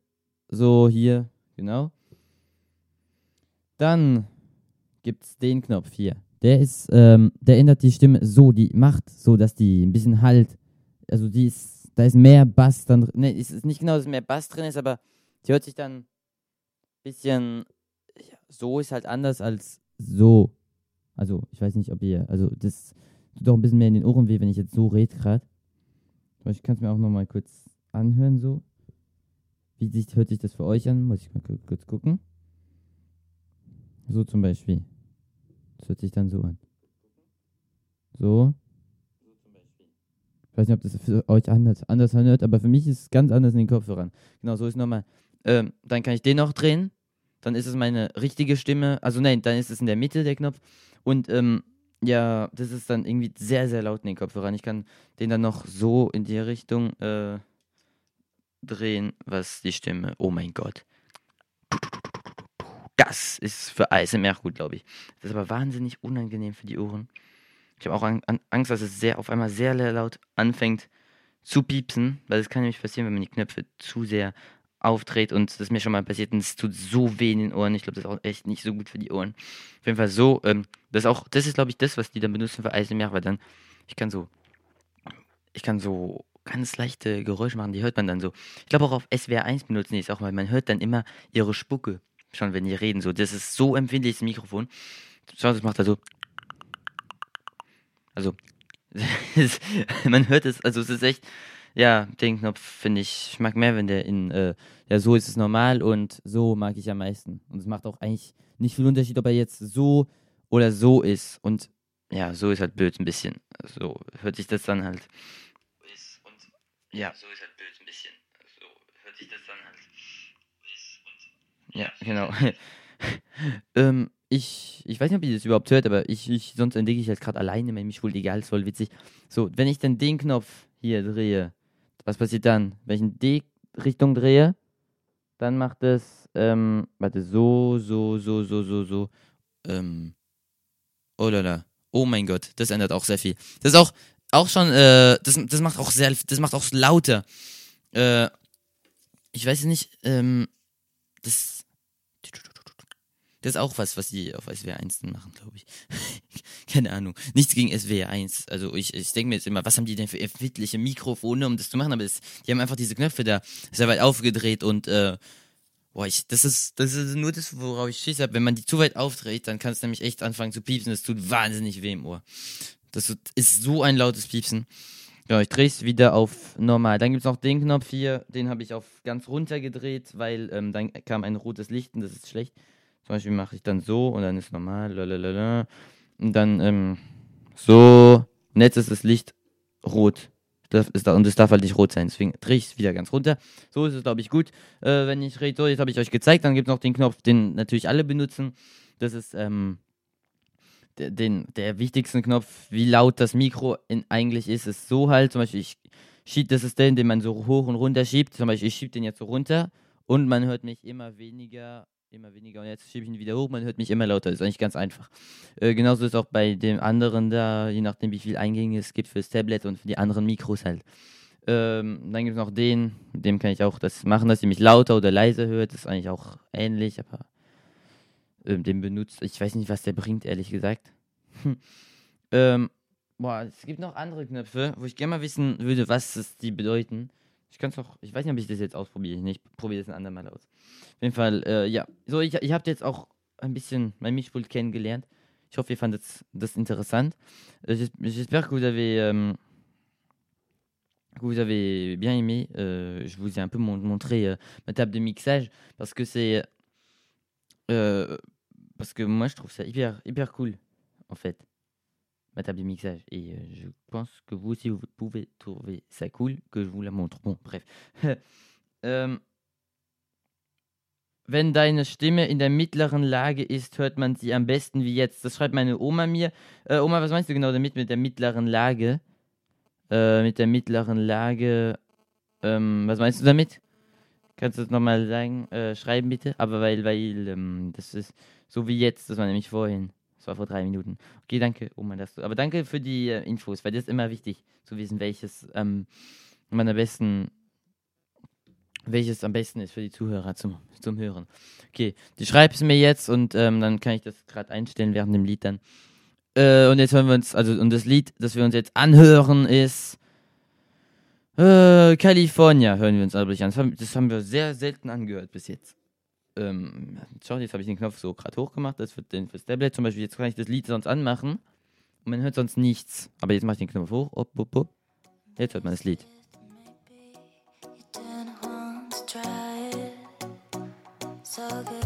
A: So hier, genau. Dann gibt es den Knopf hier. Der ist, ähm, der ändert die Stimme so, die macht so, dass die ein bisschen halt, also die ist, da ist mehr Bass dann drin. Ne, es ist nicht genau, dass mehr Bass drin ist, aber die hört sich dann ein bisschen, ja, so ist halt anders als so. Also, ich weiß nicht, ob ihr, also das tut doch ein bisschen mehr in den Ohren weh, wenn ich jetzt so rede gerade. Ich kann es mir auch nochmal kurz anhören, so. Wie sich, hört sich das für euch an? Muss ich mal ku- kurz gucken. So zum Beispiel. Das hört sich dann so an. So. Ich weiß nicht, ob das für euch anders, anders anhört, aber für mich ist es ganz anders in den Kopfhörern. Genau, so ist nochmal. Ähm, dann kann ich den noch drehen. Dann ist es meine richtige Stimme. Also nein, dann ist es in der Mitte der Knopf. Und ähm, ja, das ist dann irgendwie sehr, sehr laut in den Kopfhörern. Ich kann den dann noch so in die Richtung äh, drehen, was die Stimme. Oh mein Gott. Das ist für ASMR gut, glaube ich. Das ist aber wahnsinnig unangenehm für die Ohren. Ich habe auch an, an, Angst, dass es sehr auf einmal sehr laut anfängt zu piepsen, weil das kann nämlich passieren, wenn man die Knöpfe zu sehr aufdreht und das ist mir schon mal passiert und es tut so weh in den Ohren. Ich glaube, das ist auch echt nicht so gut für die Ohren. Auf jeden Fall so, ähm, das ist auch, das ist glaube ich das, was die dann benutzen für ASMR, weil dann, ich kann so, ich kann so ganz leichte Geräusche machen, die hört man dann so. Ich glaube auch auf SWR 1 benutzen die es auch, weil man hört dann immer ihre Spucke, schon wenn die reden, so. Das ist so empfindlich, das Mikrofon. Schau, das macht er so. Also, man hört es, also es ist echt, ja, den Knopf finde ich, ich mag mehr, wenn der in, äh, ja, so ist es normal und so mag ich am meisten. Und es macht auch eigentlich nicht viel Unterschied, ob er jetzt so oder so ist. Und ja, so ist halt blöd ein bisschen. So hört sich das dann halt. Ja, so ist halt blöd ein bisschen. So hört sich das dann halt. Ja, genau. ähm, ich, ich weiß nicht, ob ihr das überhaupt hört, aber ich, ich sonst entdecke ich jetzt gerade alleine, wenn mich wohl egal, ist voll witzig. So, wenn ich dann den Knopf hier drehe, was passiert dann? Wenn ich in die Richtung drehe, dann macht es, ähm, warte, so, so, so, so, so, so, ähm, oh lala, oh mein Gott, das ändert auch sehr viel. Das ist auch, auch schon, äh, das, das macht auch sehr, das macht auch lauter. Äh, ich weiß nicht, ähm, das, das ist auch was, was die auf SWR 1 dann machen, glaube ich. Keine Ahnung. Nichts gegen SWR 1. Also ich, ich denke mir jetzt immer, was haben die denn für empfindliche Mikrofone, um das zu machen? Aber das, die haben einfach diese Knöpfe da sehr weit aufgedreht und äh, Boah, ich, das ist, das ist nur das, worauf ich Schiss habe. Wenn man die zu weit aufdreht, dann kann es nämlich echt anfangen zu piepsen. Das tut wahnsinnig weh im Ohr. Das ist so ein lautes Piepsen. Ja, ich drehe es wieder auf normal. Dann gibt es noch den Knopf hier, den habe ich auf ganz runter gedreht, weil ähm, dann kam ein rotes Licht und das ist schlecht. Zum Beispiel mache ich dann so und dann ist normal, lalalala. Und dann ähm, so. Und jetzt ist das Licht rot. Das ist da, und es darf halt nicht rot sein. Deswegen drehe ich es wieder ganz runter. So ist es, glaube ich, gut. Äh, wenn ich rede, so, jetzt habe ich euch gezeigt. Dann gibt es noch den Knopf, den natürlich alle benutzen. Das ist ähm, der, den, der wichtigste Knopf, wie laut das Mikro in, eigentlich ist. Ist so halt, zum Beispiel, ich schieb, das ist der, den man so hoch und runter schiebt. Zum Beispiel, ich schiebe den jetzt so runter und man hört mich immer weniger immer weniger und jetzt schiebe ich ihn wieder hoch, man hört mich immer lauter. Ist eigentlich ganz einfach. Äh, genauso ist auch bei dem anderen da, je nachdem wie viel Eingänge es gibt fürs Tablet und für die anderen Mikros halt. Ähm, dann gibt es noch den, mit dem kann ich auch das machen, dass ihr mich lauter oder leiser hört. Das ist eigentlich auch ähnlich, aber ähm, den benutzt, ich weiß nicht, was der bringt, ehrlich gesagt. ähm, boah, es gibt noch andere Knöpfe, wo ich gerne mal wissen würde, was es die bedeuten. Ich kann es auch, ich weiß nicht, ob ich das jetzt ausprobiere. Ich probiere das ein äh, que vous avez, que vous avez bien aimé. Euh, je vous ai un peu montré euh, ma table de mixage parce que c'est. Euh, parce que moi, je trouve ça hyper, hyper cool, en fait ma table de mixage. Et euh, je pense que vous aussi, vous pouvez trouver ça cool, que je vous la montre. Bon, bref. ähm, wenn deine Stimme in der mittleren Lage ist, hört man sie am besten wie jetzt. Das schreibt meine Oma mir. Äh, Oma, was meinst du genau damit mit der mittleren Lage? Äh, mit der mittleren Lage. Ähm, was meinst du damit? Kannst du das nochmal sagen? Äh, schreiben bitte. Aber weil, weil, ähm, das ist so wie jetzt, das war nämlich vorhin. Das war vor drei Minuten. Okay, danke, Oma, dass du. Aber danke für die äh, Infos, weil das ist immer wichtig zu wissen, welches ähm, man am besten, welches am besten ist für die Zuhörer zum, zum Hören. Okay, du schreibst mir jetzt und ähm, dann kann ich das gerade einstellen während dem Lied dann. Äh, und jetzt hören wir uns, also und das Lied, das wir uns jetzt anhören, ist äh, California, hören wir uns aber nicht an. Das haben, das haben wir sehr selten angehört bis jetzt ähm, schau, jetzt habe ich den Knopf so gerade hochgemacht, das für den fürs Tablet zum Beispiel. Jetzt kann ich das Lied sonst anmachen und man hört sonst nichts. Aber jetzt mache ich den Knopf hoch, op, op, op. Jetzt hört man das Lied. So good.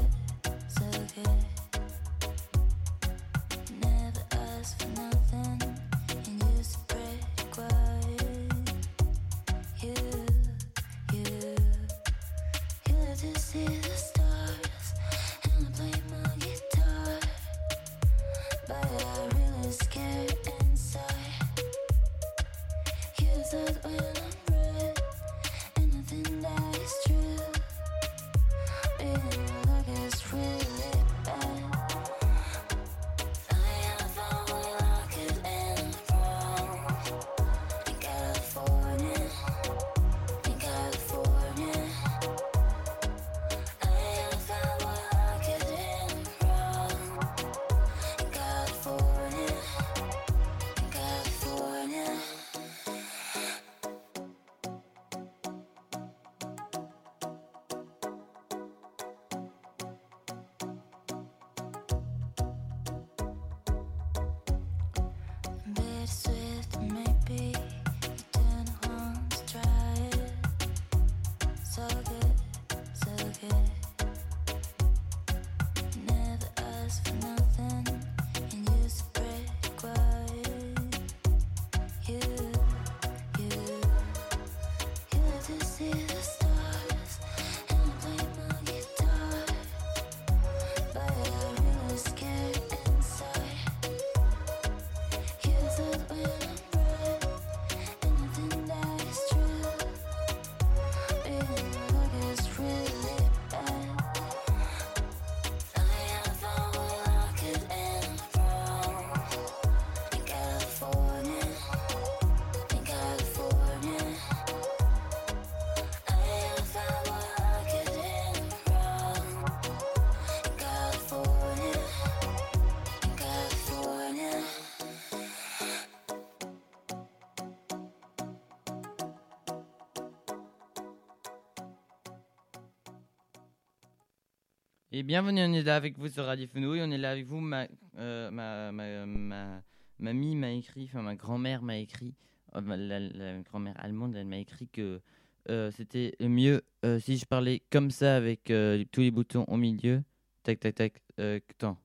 A: Et bienvenue, on est là avec vous sur Radio Fenouille. On est là avec vous. Ma, euh, ma, ma, ma mamie m'a écrit, enfin ma grand-mère m'a écrit, euh, la, la grand-mère allemande, elle m'a écrit que euh, c'était mieux euh, si je parlais comme ça avec euh, tous les boutons au milieu. Tac, tac, tac. Euh, attends.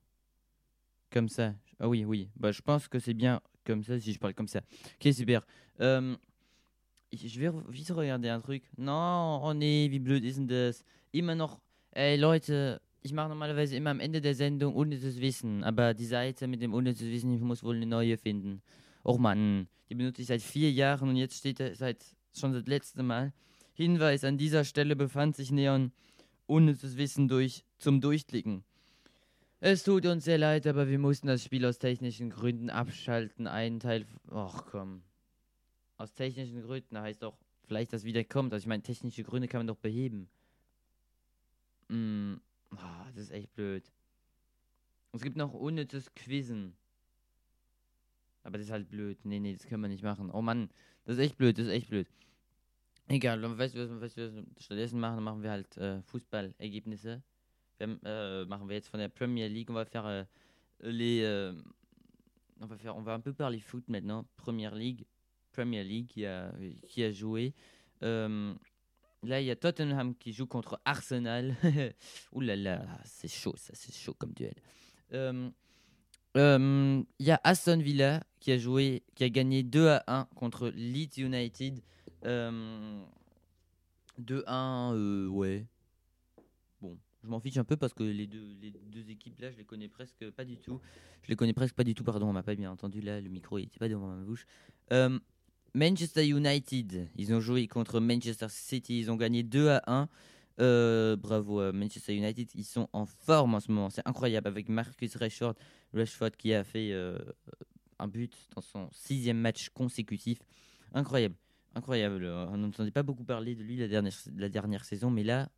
A: Comme ça. Ah oui, oui. Bah, je pense que c'est bien comme ça si je parle comme ça. Ok, super. Ich will vite regarder un truc. Non, oh nee, wie blöd ist denn das? Immer noch, ey Leute, ich mache normalerweise immer am Ende der Sendung unnützes Wissen, aber die Seite mit dem unnützes Wissen, ich muss wohl eine neue finden. Och Mann, die benutze ich seit vier Jahren und jetzt steht da seit schon das letzte Mal. Hinweis, an dieser Stelle befand sich Neon unnützes Wissen durch zum Durchklicken. Es tut uns sehr leid, aber wir mussten das Spiel aus technischen Gründen abschalten. Einen Teil. Ach komm. Aus technischen Gründen heißt doch, vielleicht das wieder kommt. Also ich meine, technische Gründe kann man doch beheben. Mm, ah, das ist echt blöd. Es gibt noch unnützes Quizzen. Aber das ist halt blöd. Nee, nee, das können wir nicht machen. Oh Mann, das ist echt blöd, das ist echt blöd. Egal, weißt du, was, wir stattdessen machen? Machen wir halt äh, Fußballergebnisse. Äh, machen wir jetzt von der Premier League. On va faire euh, les. euh, on va faire, on va un peu parler foot maintenant. Première League, Premier League qui a, qui a joué. Euh, là, il y a Tottenham qui joue contre Arsenal. Ouh là là, c'est chaud, ça, c'est chaud comme duel. Euh, euh, Il y a Aston Villa qui a joué, qui a gagné 2 à 1 contre Leeds United. Euh, 2-1, euh, ouais. Bon, je m'en fiche un peu parce que les deux, les deux équipes là, je les connais presque pas du tout. Je les connais presque pas du tout, pardon, on m'a pas bien entendu là, le micro il était pas devant ma bouche. Manchester United, ils ont joué contre Manchester City, ils ont gagné 2 à 1. Euh, bravo Manchester United, ils sont en forme en ce moment, c'est incroyable avec Marcus Rashford, Rashford qui a fait euh, un but dans son sixième match consécutif. Incroyable, incroyable. On n'entendait pas beaucoup parler de lui la dernière saison, mais là,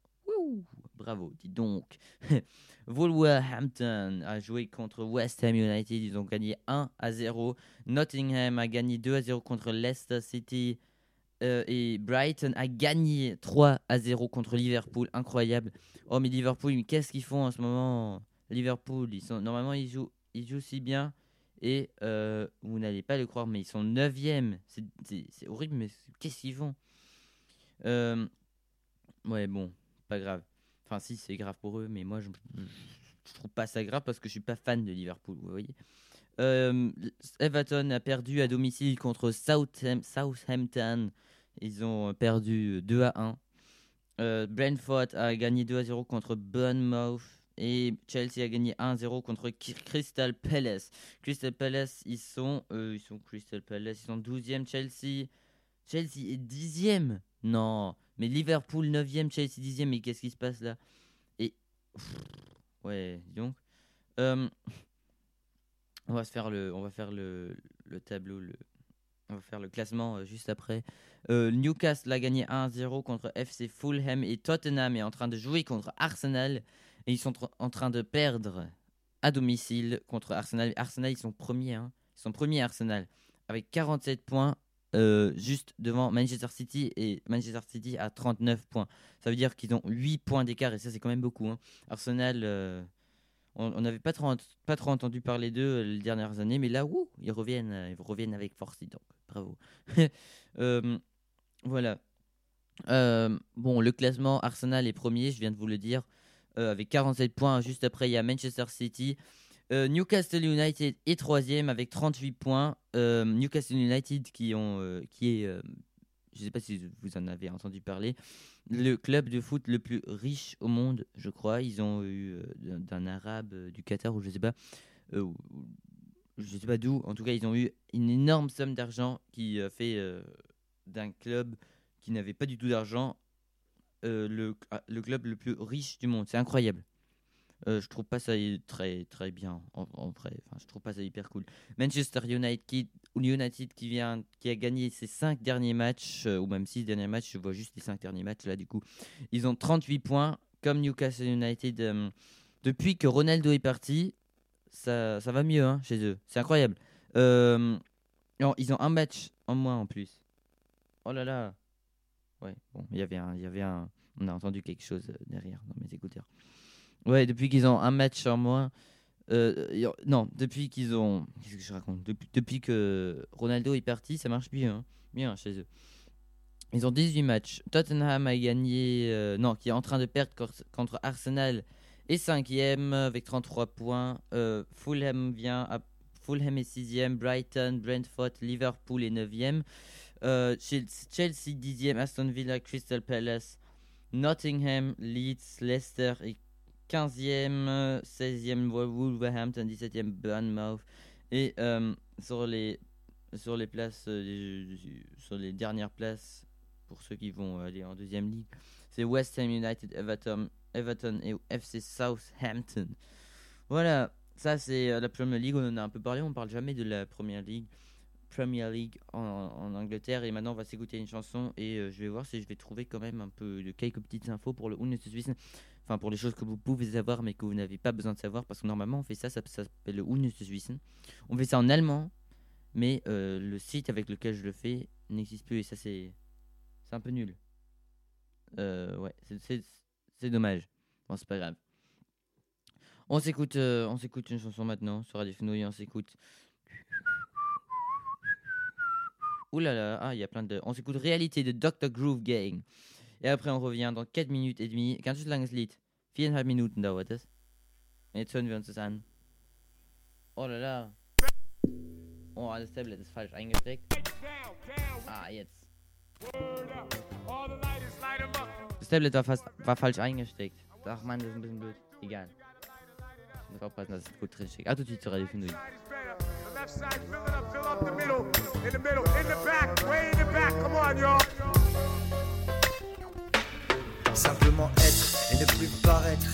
A: bravo, dis donc. Wolverhampton a joué contre West Ham United, ils ont gagné 1 à 0. Nottingham a gagné 2 à 0 contre Leicester City. Euh, et Brighton a gagné 3 à 0 contre Liverpool. Incroyable. Oh, mais Liverpool, qu'est-ce qu'ils font en ce moment Liverpool, normalement, ils jouent, ils jouent si bien. Et euh, vous n'allez pas le croire, mais ils sont 9e. C'est- C'est c'est horrible, mais qu'est-ce qu'ils font? Euh, Ouais, bon, pas grave. Enfin, si, c'est grave pour eux, mais moi, je, trouve pas ça grave parce que je suis pas fan de Liverpool, vous voyez. Euh, Everton a perdu à domicile contre Southam- Southampton. Ils ont perdu 2 à 1. Euh, Brentford a gagné 2 à 0 contre Bournemouth. Et Chelsea a gagné 1 à 0 contre Crystal Palace. Crystal Palace, ils sont, euh, ils sont Crystal Palace, ils sont 12e. Chelsea, Chelsea est 10e. Non, mais Liverpool 9e, Chelsea 10e. Mais qu'est-ce qui se passe là? Et. Ouais, dis donc. Euh, on va se faire le, on va faire le, le tableau, le, on va faire le classement euh, juste après. Euh, Newcastle a gagné 1-0 contre FC Fulham et Tottenham est en train de jouer contre Arsenal et ils sont en train de perdre à domicile contre Arsenal. Arsenal ils sont premiers, hein. ils sont premiers Arsenal avec 47 points euh, juste devant Manchester City et Manchester City a 39 points. Ça veut dire qu'ils ont 8 points d'écart et ça c'est quand même beaucoup. hein. Arsenal euh, on n'avait pas trop, pas trop entendu parler d'eux euh, les dernières années, mais là, wouh, ils reviennent, ils reviennent avec force, donc. Bravo. Voilà. Bon, le classement, Arsenal est premier, je viens de vous le dire, avec 47 points. Juste après, il y a Manchester City. Euh, Newcastle United est troisième avec 38 points. Euh, Newcastle United qui, ont, euh, qui est, je ne sais pas si vous en avez entendu parler, le club de foot le plus riche au monde, je crois. Ils ont eu d'un- arabe du Qatar ou je sais pas, je sais pas d'où. En tout cas, ils ont eu une énorme somme d'argent qui a fait d'un club qui n'avait pas du tout d'argent ah, le club le plus riche du monde. C'est incroyable. Euh, je trouve pas ça très très bien en, vrai. Enfin, je trouve pas ça hyper cool. Manchester United qui, United qui vient, qui a gagné ses 5 derniers matchs euh, ou même 6 derniers matchs. Je vois juste les 5 derniers matchs là du coup. Ils ont 38 points comme Newcastle United. euh, depuis que Ronaldo est parti, ça, ça va mieux hein, chez eux. C'est incroyable. Ils ont un match en moins en plus. Oh là là. Ouais, bon, il y avait un, il y avait un, on a entendu quelque chose derrière dans mes écouteurs. Ouais, depuis qu'ils ont un match en moins. euh, non, depuis qu'ils ont. Qu'est-ce que je raconte? Depuis, que Ronaldo est parti, ça marche bien. Bien chez eux. Ils ont 18 matchs. Tottenham a gagné. euh, non, qui est en train de perdre contre Arsenal. Et 5ème avec 33 points. Euh, Fulham vient à. Fulham est 6ème. Brighton, Brentford, Liverpool est 9ème. Euh, Chel- Chelsea 10ème. Aston Villa, Crystal Palace. Nottingham, Leeds, Leicester et 15e, euh, 16e Wolverhampton, 17e Bournemouth. Et euh, sur, les, sur les places, euh, sur les dernières places, pour ceux qui vont aller en deuxième ligue, c'est West Ham United, Everton, Everton et FC Southampton. Voilà, ça c'est euh, la Premier League, on en a un peu parlé, on parle jamais de la Premier League. Premier League en, en Angleterre et maintenant on va s'écouter une chanson et je vais voir si je vais trouver quand même un peu de quelques petites infos pour le Bundeswissen enfin pour les choses que vous pouvez savoir mais que vous n'avez pas besoin de savoir parce que normalement on fait ça, ça, ça s'appelle le Bundeswissen. On fait ça en allemand mais euh, le site avec lequel je le fais n'existe plus et ça c'est c'est un peu nul. Euh, ouais, c'est dommage. Bon, c'est pas grave. On s'écoute euh, on s'écoute une chanson maintenant sur Radio Fenouille, on s'écoute Ouh là là, ah, il y a plein de. On s'écoute Réalité de Dr. Groove Gang. Et après, on revient dans 4 minutes et demie. Ganz schön langes Lied. Viereinhalb Minuten dauert es. Und jetzt hören wir uns das an. Oh là là. Oh, das Tablet ist falsch eingesteckt. Ah, jetzt. Das Tablet war fast war falsch eingesteckt. Ach man, das ist ein bisschen blöd. Egal. Ich muss aufpassen, dass es gut drin steckt. Ah, de suite sur Radio.
G: The left in the middle, in the back, way in the back. Come on, y'all.
H: Simplement être et ne plus paraître.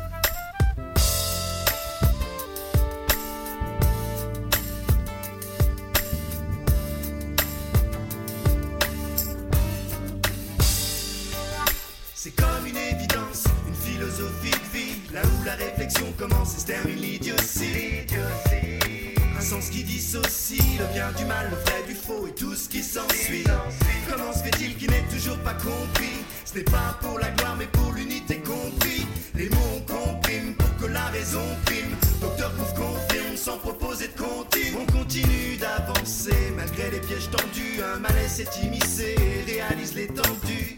I: Commence et se termine l'idiotie. Un sens qui dissocie le bien du mal, le vrai du faux et tout ce qui s'ensuit. Comment se fait-il qu'il n'est toujours pas compris? Ce n'est pas pour la gloire mais pour l'unité compris. Les mots on comprime pour que la raison prime. Docteur Groove confirme sans proposer de continue. On continue d'avancer malgré les pièges tendus. Un malaise s'est immiscé et réalise l'étendue.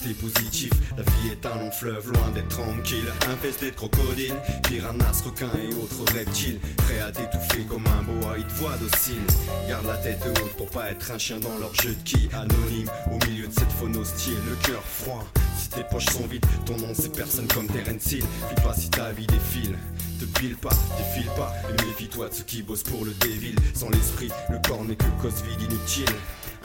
J: rester positif. La vie est un long fleuve, loin d'être tranquille. Infesté de crocodiles, piranhas, requins et autres reptiles. Prêt à t'étouffer comme un boa, ils te docile. Garde la tête haute pour pas être un chien dans leur jeu de qui. Anonyme, au milieu de cette faune hostile, le cœur froid. Si tes poches sont vides, ton nom c'est personne comme Terence Hill. Flippe pas si ta vie défile. Te pile pas, défile pas, et méfie-toi de ceux qui bossent pour le dévil. Sans l'esprit, le corps n'est que cause vide inutile.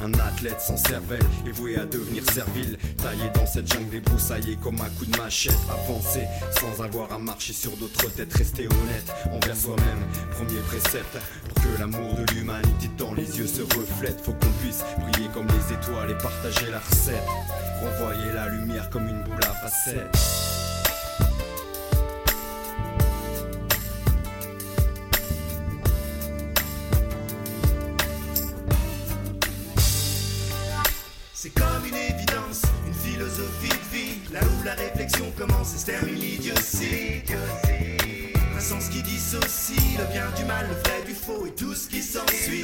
J: Un athlète sans cervelle est voué à devenir servile. Taillé dans cette jungle débroussaillée comme un coup de machette. Avancer sans avoir à marcher sur d'autres têtes. Rester honnête envers soi-même. Premier précepte pour que l'amour de l'humanité dans les yeux se reflète. Faut qu'on puisse briller comme les étoiles et partager la recette. renvoyer la lumière comme une boule à facettes.
I: La réflexion commence et se termine l'idiotie. Un sens qui dissocie le bien du mal, le vrai du faux et tout ce qui s'ensuit.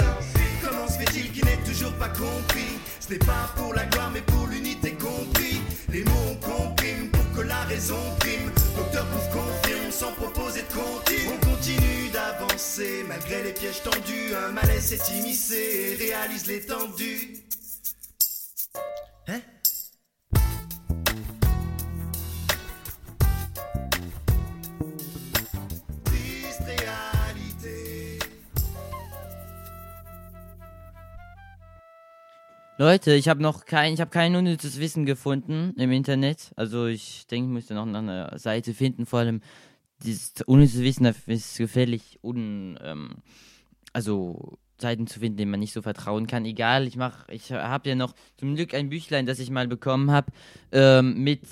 I: Comment se fait-il qu'il n'est toujours pas compris? Ce n'est pas pour la gloire mais pour l'unité compris. Les mots on comprime pour que la raison prime. Docteur Pouf confirme sans proposer de continue. On continue d'avancer malgré les pièges tendus. Un malaise s'est immiscé et réalise l'étendue.
A: Leute, ich habe noch kein, ich habe kein unnützes Wissen gefunden im Internet. Also ich denke, ich müsste noch eine Seite finden. Vor allem dieses unnützes Wissen ist gefährlich un, ähm, also Seiten zu finden, denen man nicht so vertrauen kann. Egal, ich mache, ich habe ja noch zum Glück ein Büchlein, das ich mal bekommen habe ähm, mit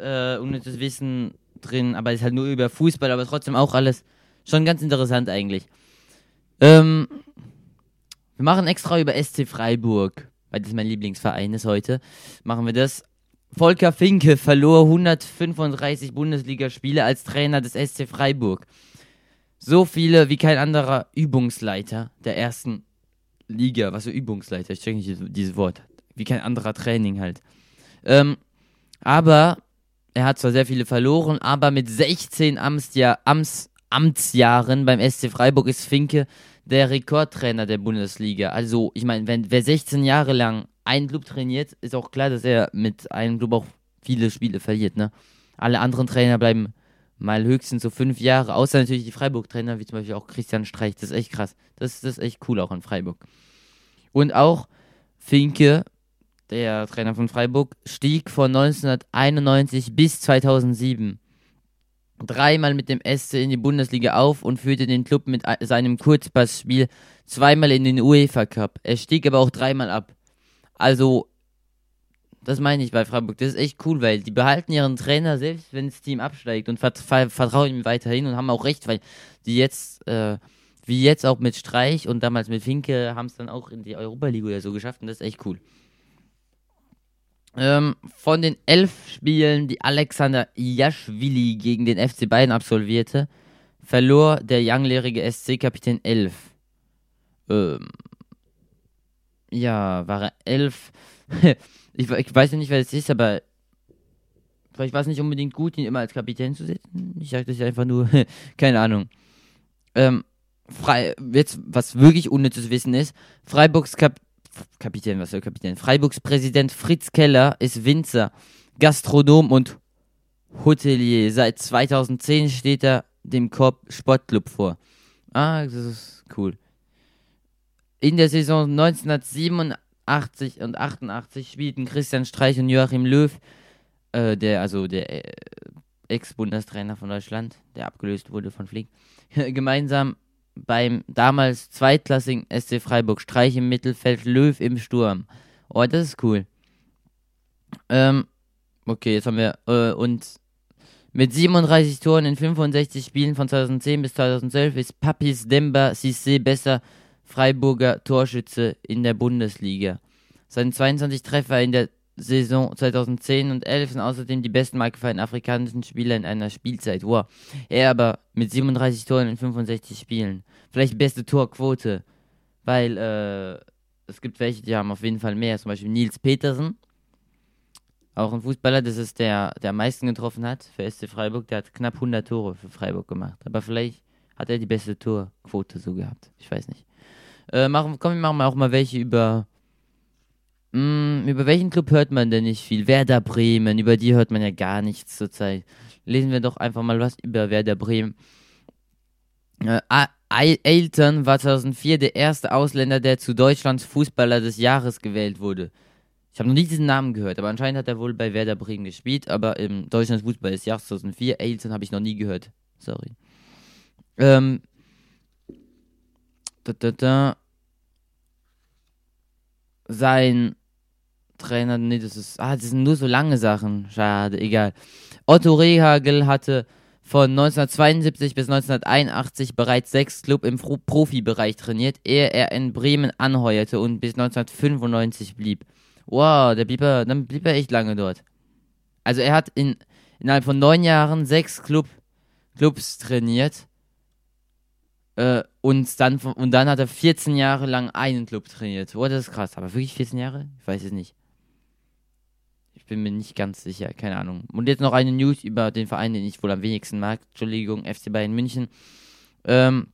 A: äh, unnützes Wissen drin, aber ist halt nur über Fußball, aber trotzdem auch alles schon ganz interessant eigentlich. Ähm, wir machen extra über SC Freiburg, weil das mein Lieblingsverein ist heute. Machen wir das. Volker Finke verlor 135 Bundesligaspiele als Trainer des SC Freiburg. So viele wie kein anderer Übungsleiter der ersten Liga. Was für Übungsleiter? Ich check nicht dieses, Wort. Wie kein anderer Training halt. Ähm, aber er hat zwar sehr viele verloren, aber mit 16 Amtsjahr, Amts, Amtsjahren beim SC Freiburg ist Finke der Rekordtrainer der Bundesliga. Also, ich meine, wenn wer 16 Jahre lang einen Club trainiert, ist auch klar, dass er mit einem Club auch viele Spiele verliert, ne? Alle anderen Trainer bleiben mal höchstens so fünf Jahre, außer natürlich die Freiburg-Trainer, wie zum Beispiel auch Christian Streich. Das ist echt krass. Das, das ist echt cool auch in Freiburg. Und auch Finke, der Trainer von Freiburg, stieg von 1991 bis 2007 dreimal mit dem SC in die Bundesliga auf und führte den Club mit seinem Kurzpassspiel zweimal in den UEFA Cup. Er stieg aber auch dreimal ab. Also, das meine ich bei Freiburg. Das ist echt cool, weil die behalten ihren Trainer selbst, wenn das Team absteigt und vert ver vertrauen ihm weiterhin und haben auch recht, weil die jetzt, äh, wie jetzt auch mit Streich und damals mit Finke, haben es dann auch in die Europa League oder so geschafft und das ist echt cool. Ähm, von den elf Spielen, die Alexander Jaschwili gegen den FC Bayern absolvierte, verlor der langjährige SC-Kapitän elf. Ähm, ja, war er elf. ich, ich weiß nicht, wer es ist, aber vielleicht war es nicht unbedingt gut, ihn immer als Kapitän zu setzen. Ich sage das einfach nur, keine Ahnung. Ähm, Frei, jetzt, was wirklich unnützes Wissen ist, Freiburgs Kap Kapitän, was für Kapitän? Freiburgs Präsident Fritz Keller ist Winzer, Gastronom und Hotelier. Seit 2010 steht er dem Korb Sportclub vor. Ah, das ist cool. In der Saison 1987 und 88 spielten Christian Streich und Joachim Löw, äh, der, also der äh, Ex-Bundestrainer von Deutschland, der abgelöst wurde von Flick, gemeinsam beim damals zweitklassigen SC Freiburg Streich im Mittelfeld, Löw im Sturm. Oh, das ist cool. Ähm, okay, jetzt haben wir, äh, und mit 37 Toren in 65 Spielen von 2010 bis 2012 ist Papis Demba Cissé besser Freiburger Torschütze in der Bundesliga. Seine 22 Treffer in der Saison 2010 und 11 sind außerdem die besten Marke für einen afrikanischen Spieler in einer Spielzeit. Wow. Er aber mit 37 Toren in 65 Spielen. Vielleicht beste Torquote, weil äh, es gibt welche, die haben auf jeden Fall mehr. Zum Beispiel Nils Petersen, auch ein Fußballer, das ist der, der am meisten getroffen hat für SC Freiburg. Der hat knapp 100 Tore für Freiburg gemacht. Aber vielleicht hat er die beste Torquote so gehabt. Ich weiß nicht. Äh, machen, komm, wir machen auch mal welche über. Mh, über welchen Club hört man denn nicht viel? Werder Bremen, über die hört man ja gar nichts zurzeit. Lesen wir doch einfach mal was über Werder Bremen. Äh, Ailton war 2004 der erste Ausländer, der zu Deutschlands Fußballer des Jahres gewählt wurde. Ich habe noch nie diesen Namen gehört, aber anscheinend hat er wohl bei Werder Bremen gespielt, aber im Deutschlands Fußball des Jahres 2004, Ailton habe ich noch nie gehört. Sorry. Ähm. Da, da, da. Sein Trainer, nee, das ist, ah, das sind nur so lange Sachen. Schade, egal. Otto Rehagel hatte von 1972 bis 1981 bereits sechs Club im Pro Profibereich trainiert, ehe er in Bremen anheuerte und bis 1995 blieb. Wow, der blieb er, dann blieb er echt lange dort. Also er hat in, innerhalb von neun Jahren sechs Club, Clubs trainiert. Äh, und, dann, und dann hat er 14 Jahre lang einen Club trainiert. Oh, das ist krass. Aber wirklich 14 Jahre? Ich weiß es nicht. Ich bin mir nicht ganz sicher. Keine Ahnung. Und jetzt noch eine News über den Verein, den ich wohl am wenigsten mag. Entschuldigung, FC Bayern München. Ähm,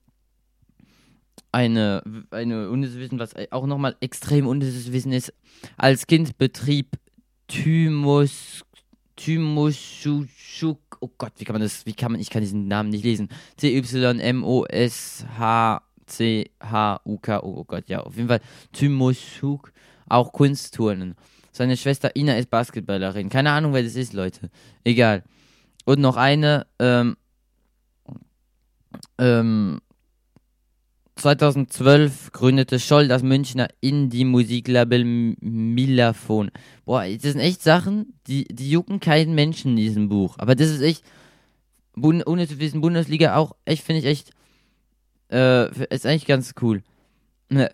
A: eine, eine unnützes Wissen, was auch nochmal extrem unnützes Wissen ist. Als Kind betrieb Thymus, Thymuschuk, oh Gott, wie kann man das, wie kann man, ich kann diesen Namen nicht lesen. T-Y-M-O-S-H-C-H-U-K, oh Gott, ja, auf jeden Fall Thymuschuk, auch Kunstturnen. Seine Schwester Ina ist Basketballerin. Keine Ahnung, wer das ist, Leute. Egal. Und noch eine, ähm, ähm, 2012 gründete Scholl das Münchner Indie-Musiklabel Milafon. Boah, das sind echt Sachen, die, die jucken keinen Menschen in diesem Buch. Aber das ist echt, ohne zu wissen, Bundesliga auch, echt, finde ich echt, äh, ist eigentlich ganz cool. Ne.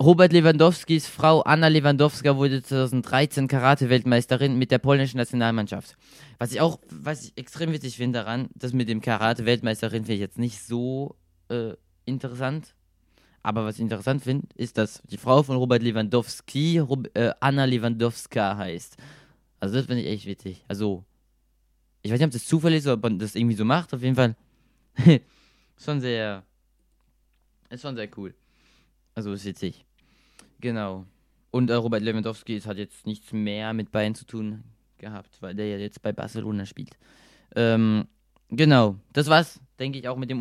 A: Robert Lewandowskis Frau Anna Lewandowska wurde 2013 Karate-Weltmeisterin mit der polnischen Nationalmannschaft. Was ich auch, was ich extrem witzig finde daran, das mit dem Karate-Weltmeisterin finde ich jetzt nicht so äh, interessant. Aber was ich interessant finde, ist, dass die Frau von Robert Lewandowski Rob äh, Anna Lewandowska heißt. Also das finde ich echt witzig. Also, ich weiß nicht, ob das Zufall ist ob man das irgendwie so macht. Auf jeden Fall schon sehr, ist schon sehr cool. Also ist witzig. Genau. Und äh, Robert Lewandowski hat jetzt nichts mehr mit Bayern zu tun gehabt, weil der ja jetzt bei Barcelona spielt. Ähm, genau. Das war's denke ich, auch mit dem.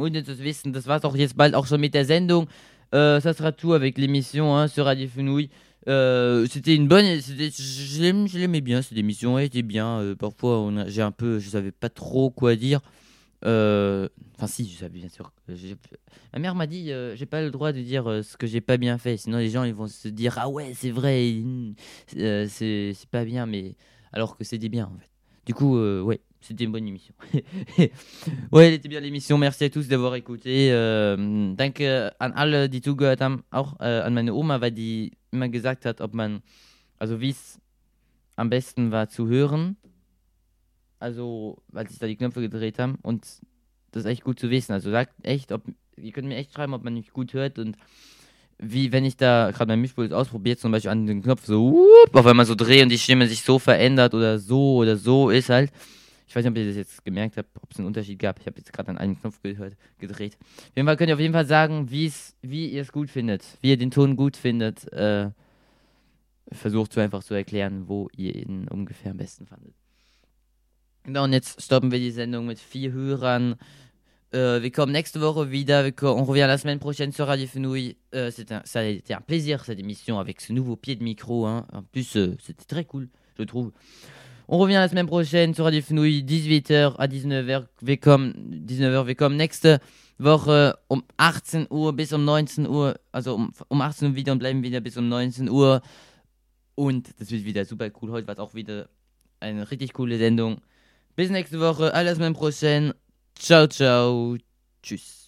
A: Euh, ça sera tout avec l'émission hein, sur Radio Fenouille. Euh, c'était une bonne, je l'aimais bien cette émission, elle était bien. Euh, parfois, j'ai un peu, je savais pas trop quoi dire. Euh, enfin, si, je savais bien sûr. Ma mère m'a dit, euh, j'ai pas le droit de dire ce que j'ai pas bien fait, sinon les gens ils vont se dire ah ouais c'est vrai, c'est pas bien, mais alors que c'était bien en fait. Du coup, ouais. C'était une bonne émission. ouais, elle était bien l'émission. Merci à tous d'avoir écouté. Euh, danke an alle, die zugehört haben. Auch äh, an meine Oma, weil die immer gesagt hat, ob man, also wie es am besten war zu hören. Also, weil sich da die Knöpfe gedreht haben. Und das ist echt gut zu wissen. Also sagt echt, ob, ihr könnt mir echt schreiben, ob man mich gut hört und wie wenn ich da gerade mein Mischpult ausprobiert, zum Beispiel an den Knopf so, auf einmal so drehe und die Stimme sich so verändert oder so oder so ist halt. Ich weiß nicht, ob ihr das jetzt gemerkt habt, ob es einen Unterschied gab. Ich habe jetzt gerade an einen Knopf gehört, gedreht. Auf jeden Fall könnt ihr auf jeden Fall sagen, wie ihr es gut findet, wie ihr den Ton gut findet. Äh, versucht so einfach zu erklären, wo ihr ihn ungefähr am besten fandet. Genau, und jetzt stoppen wir die Sendung mit vier Hörern. Euh, wir kommen nächste Woche wieder. on revient la semaine prochaine sur Radio Fenouille. Euh, un, ça a été un plaisir cette émission avec ce nouveau pied de micro. Hein. En plus, euh, c'était très cool, je trouve. On revient la semaine prochaine sur Radio Fenouille, 18h à 19h. Willkommen, 19h, willkommen nächste Woche um 18 Uhr bis um 19 Uhr. Also um, um 18 Uhr wieder und bleiben wieder bis um 19 Uhr. Und das wird wieder super cool. Heute war es auch wieder eine richtig coole Sendung. Bis nächste Woche, alles semaine prochaine. Ciao, ciao. Tschüss.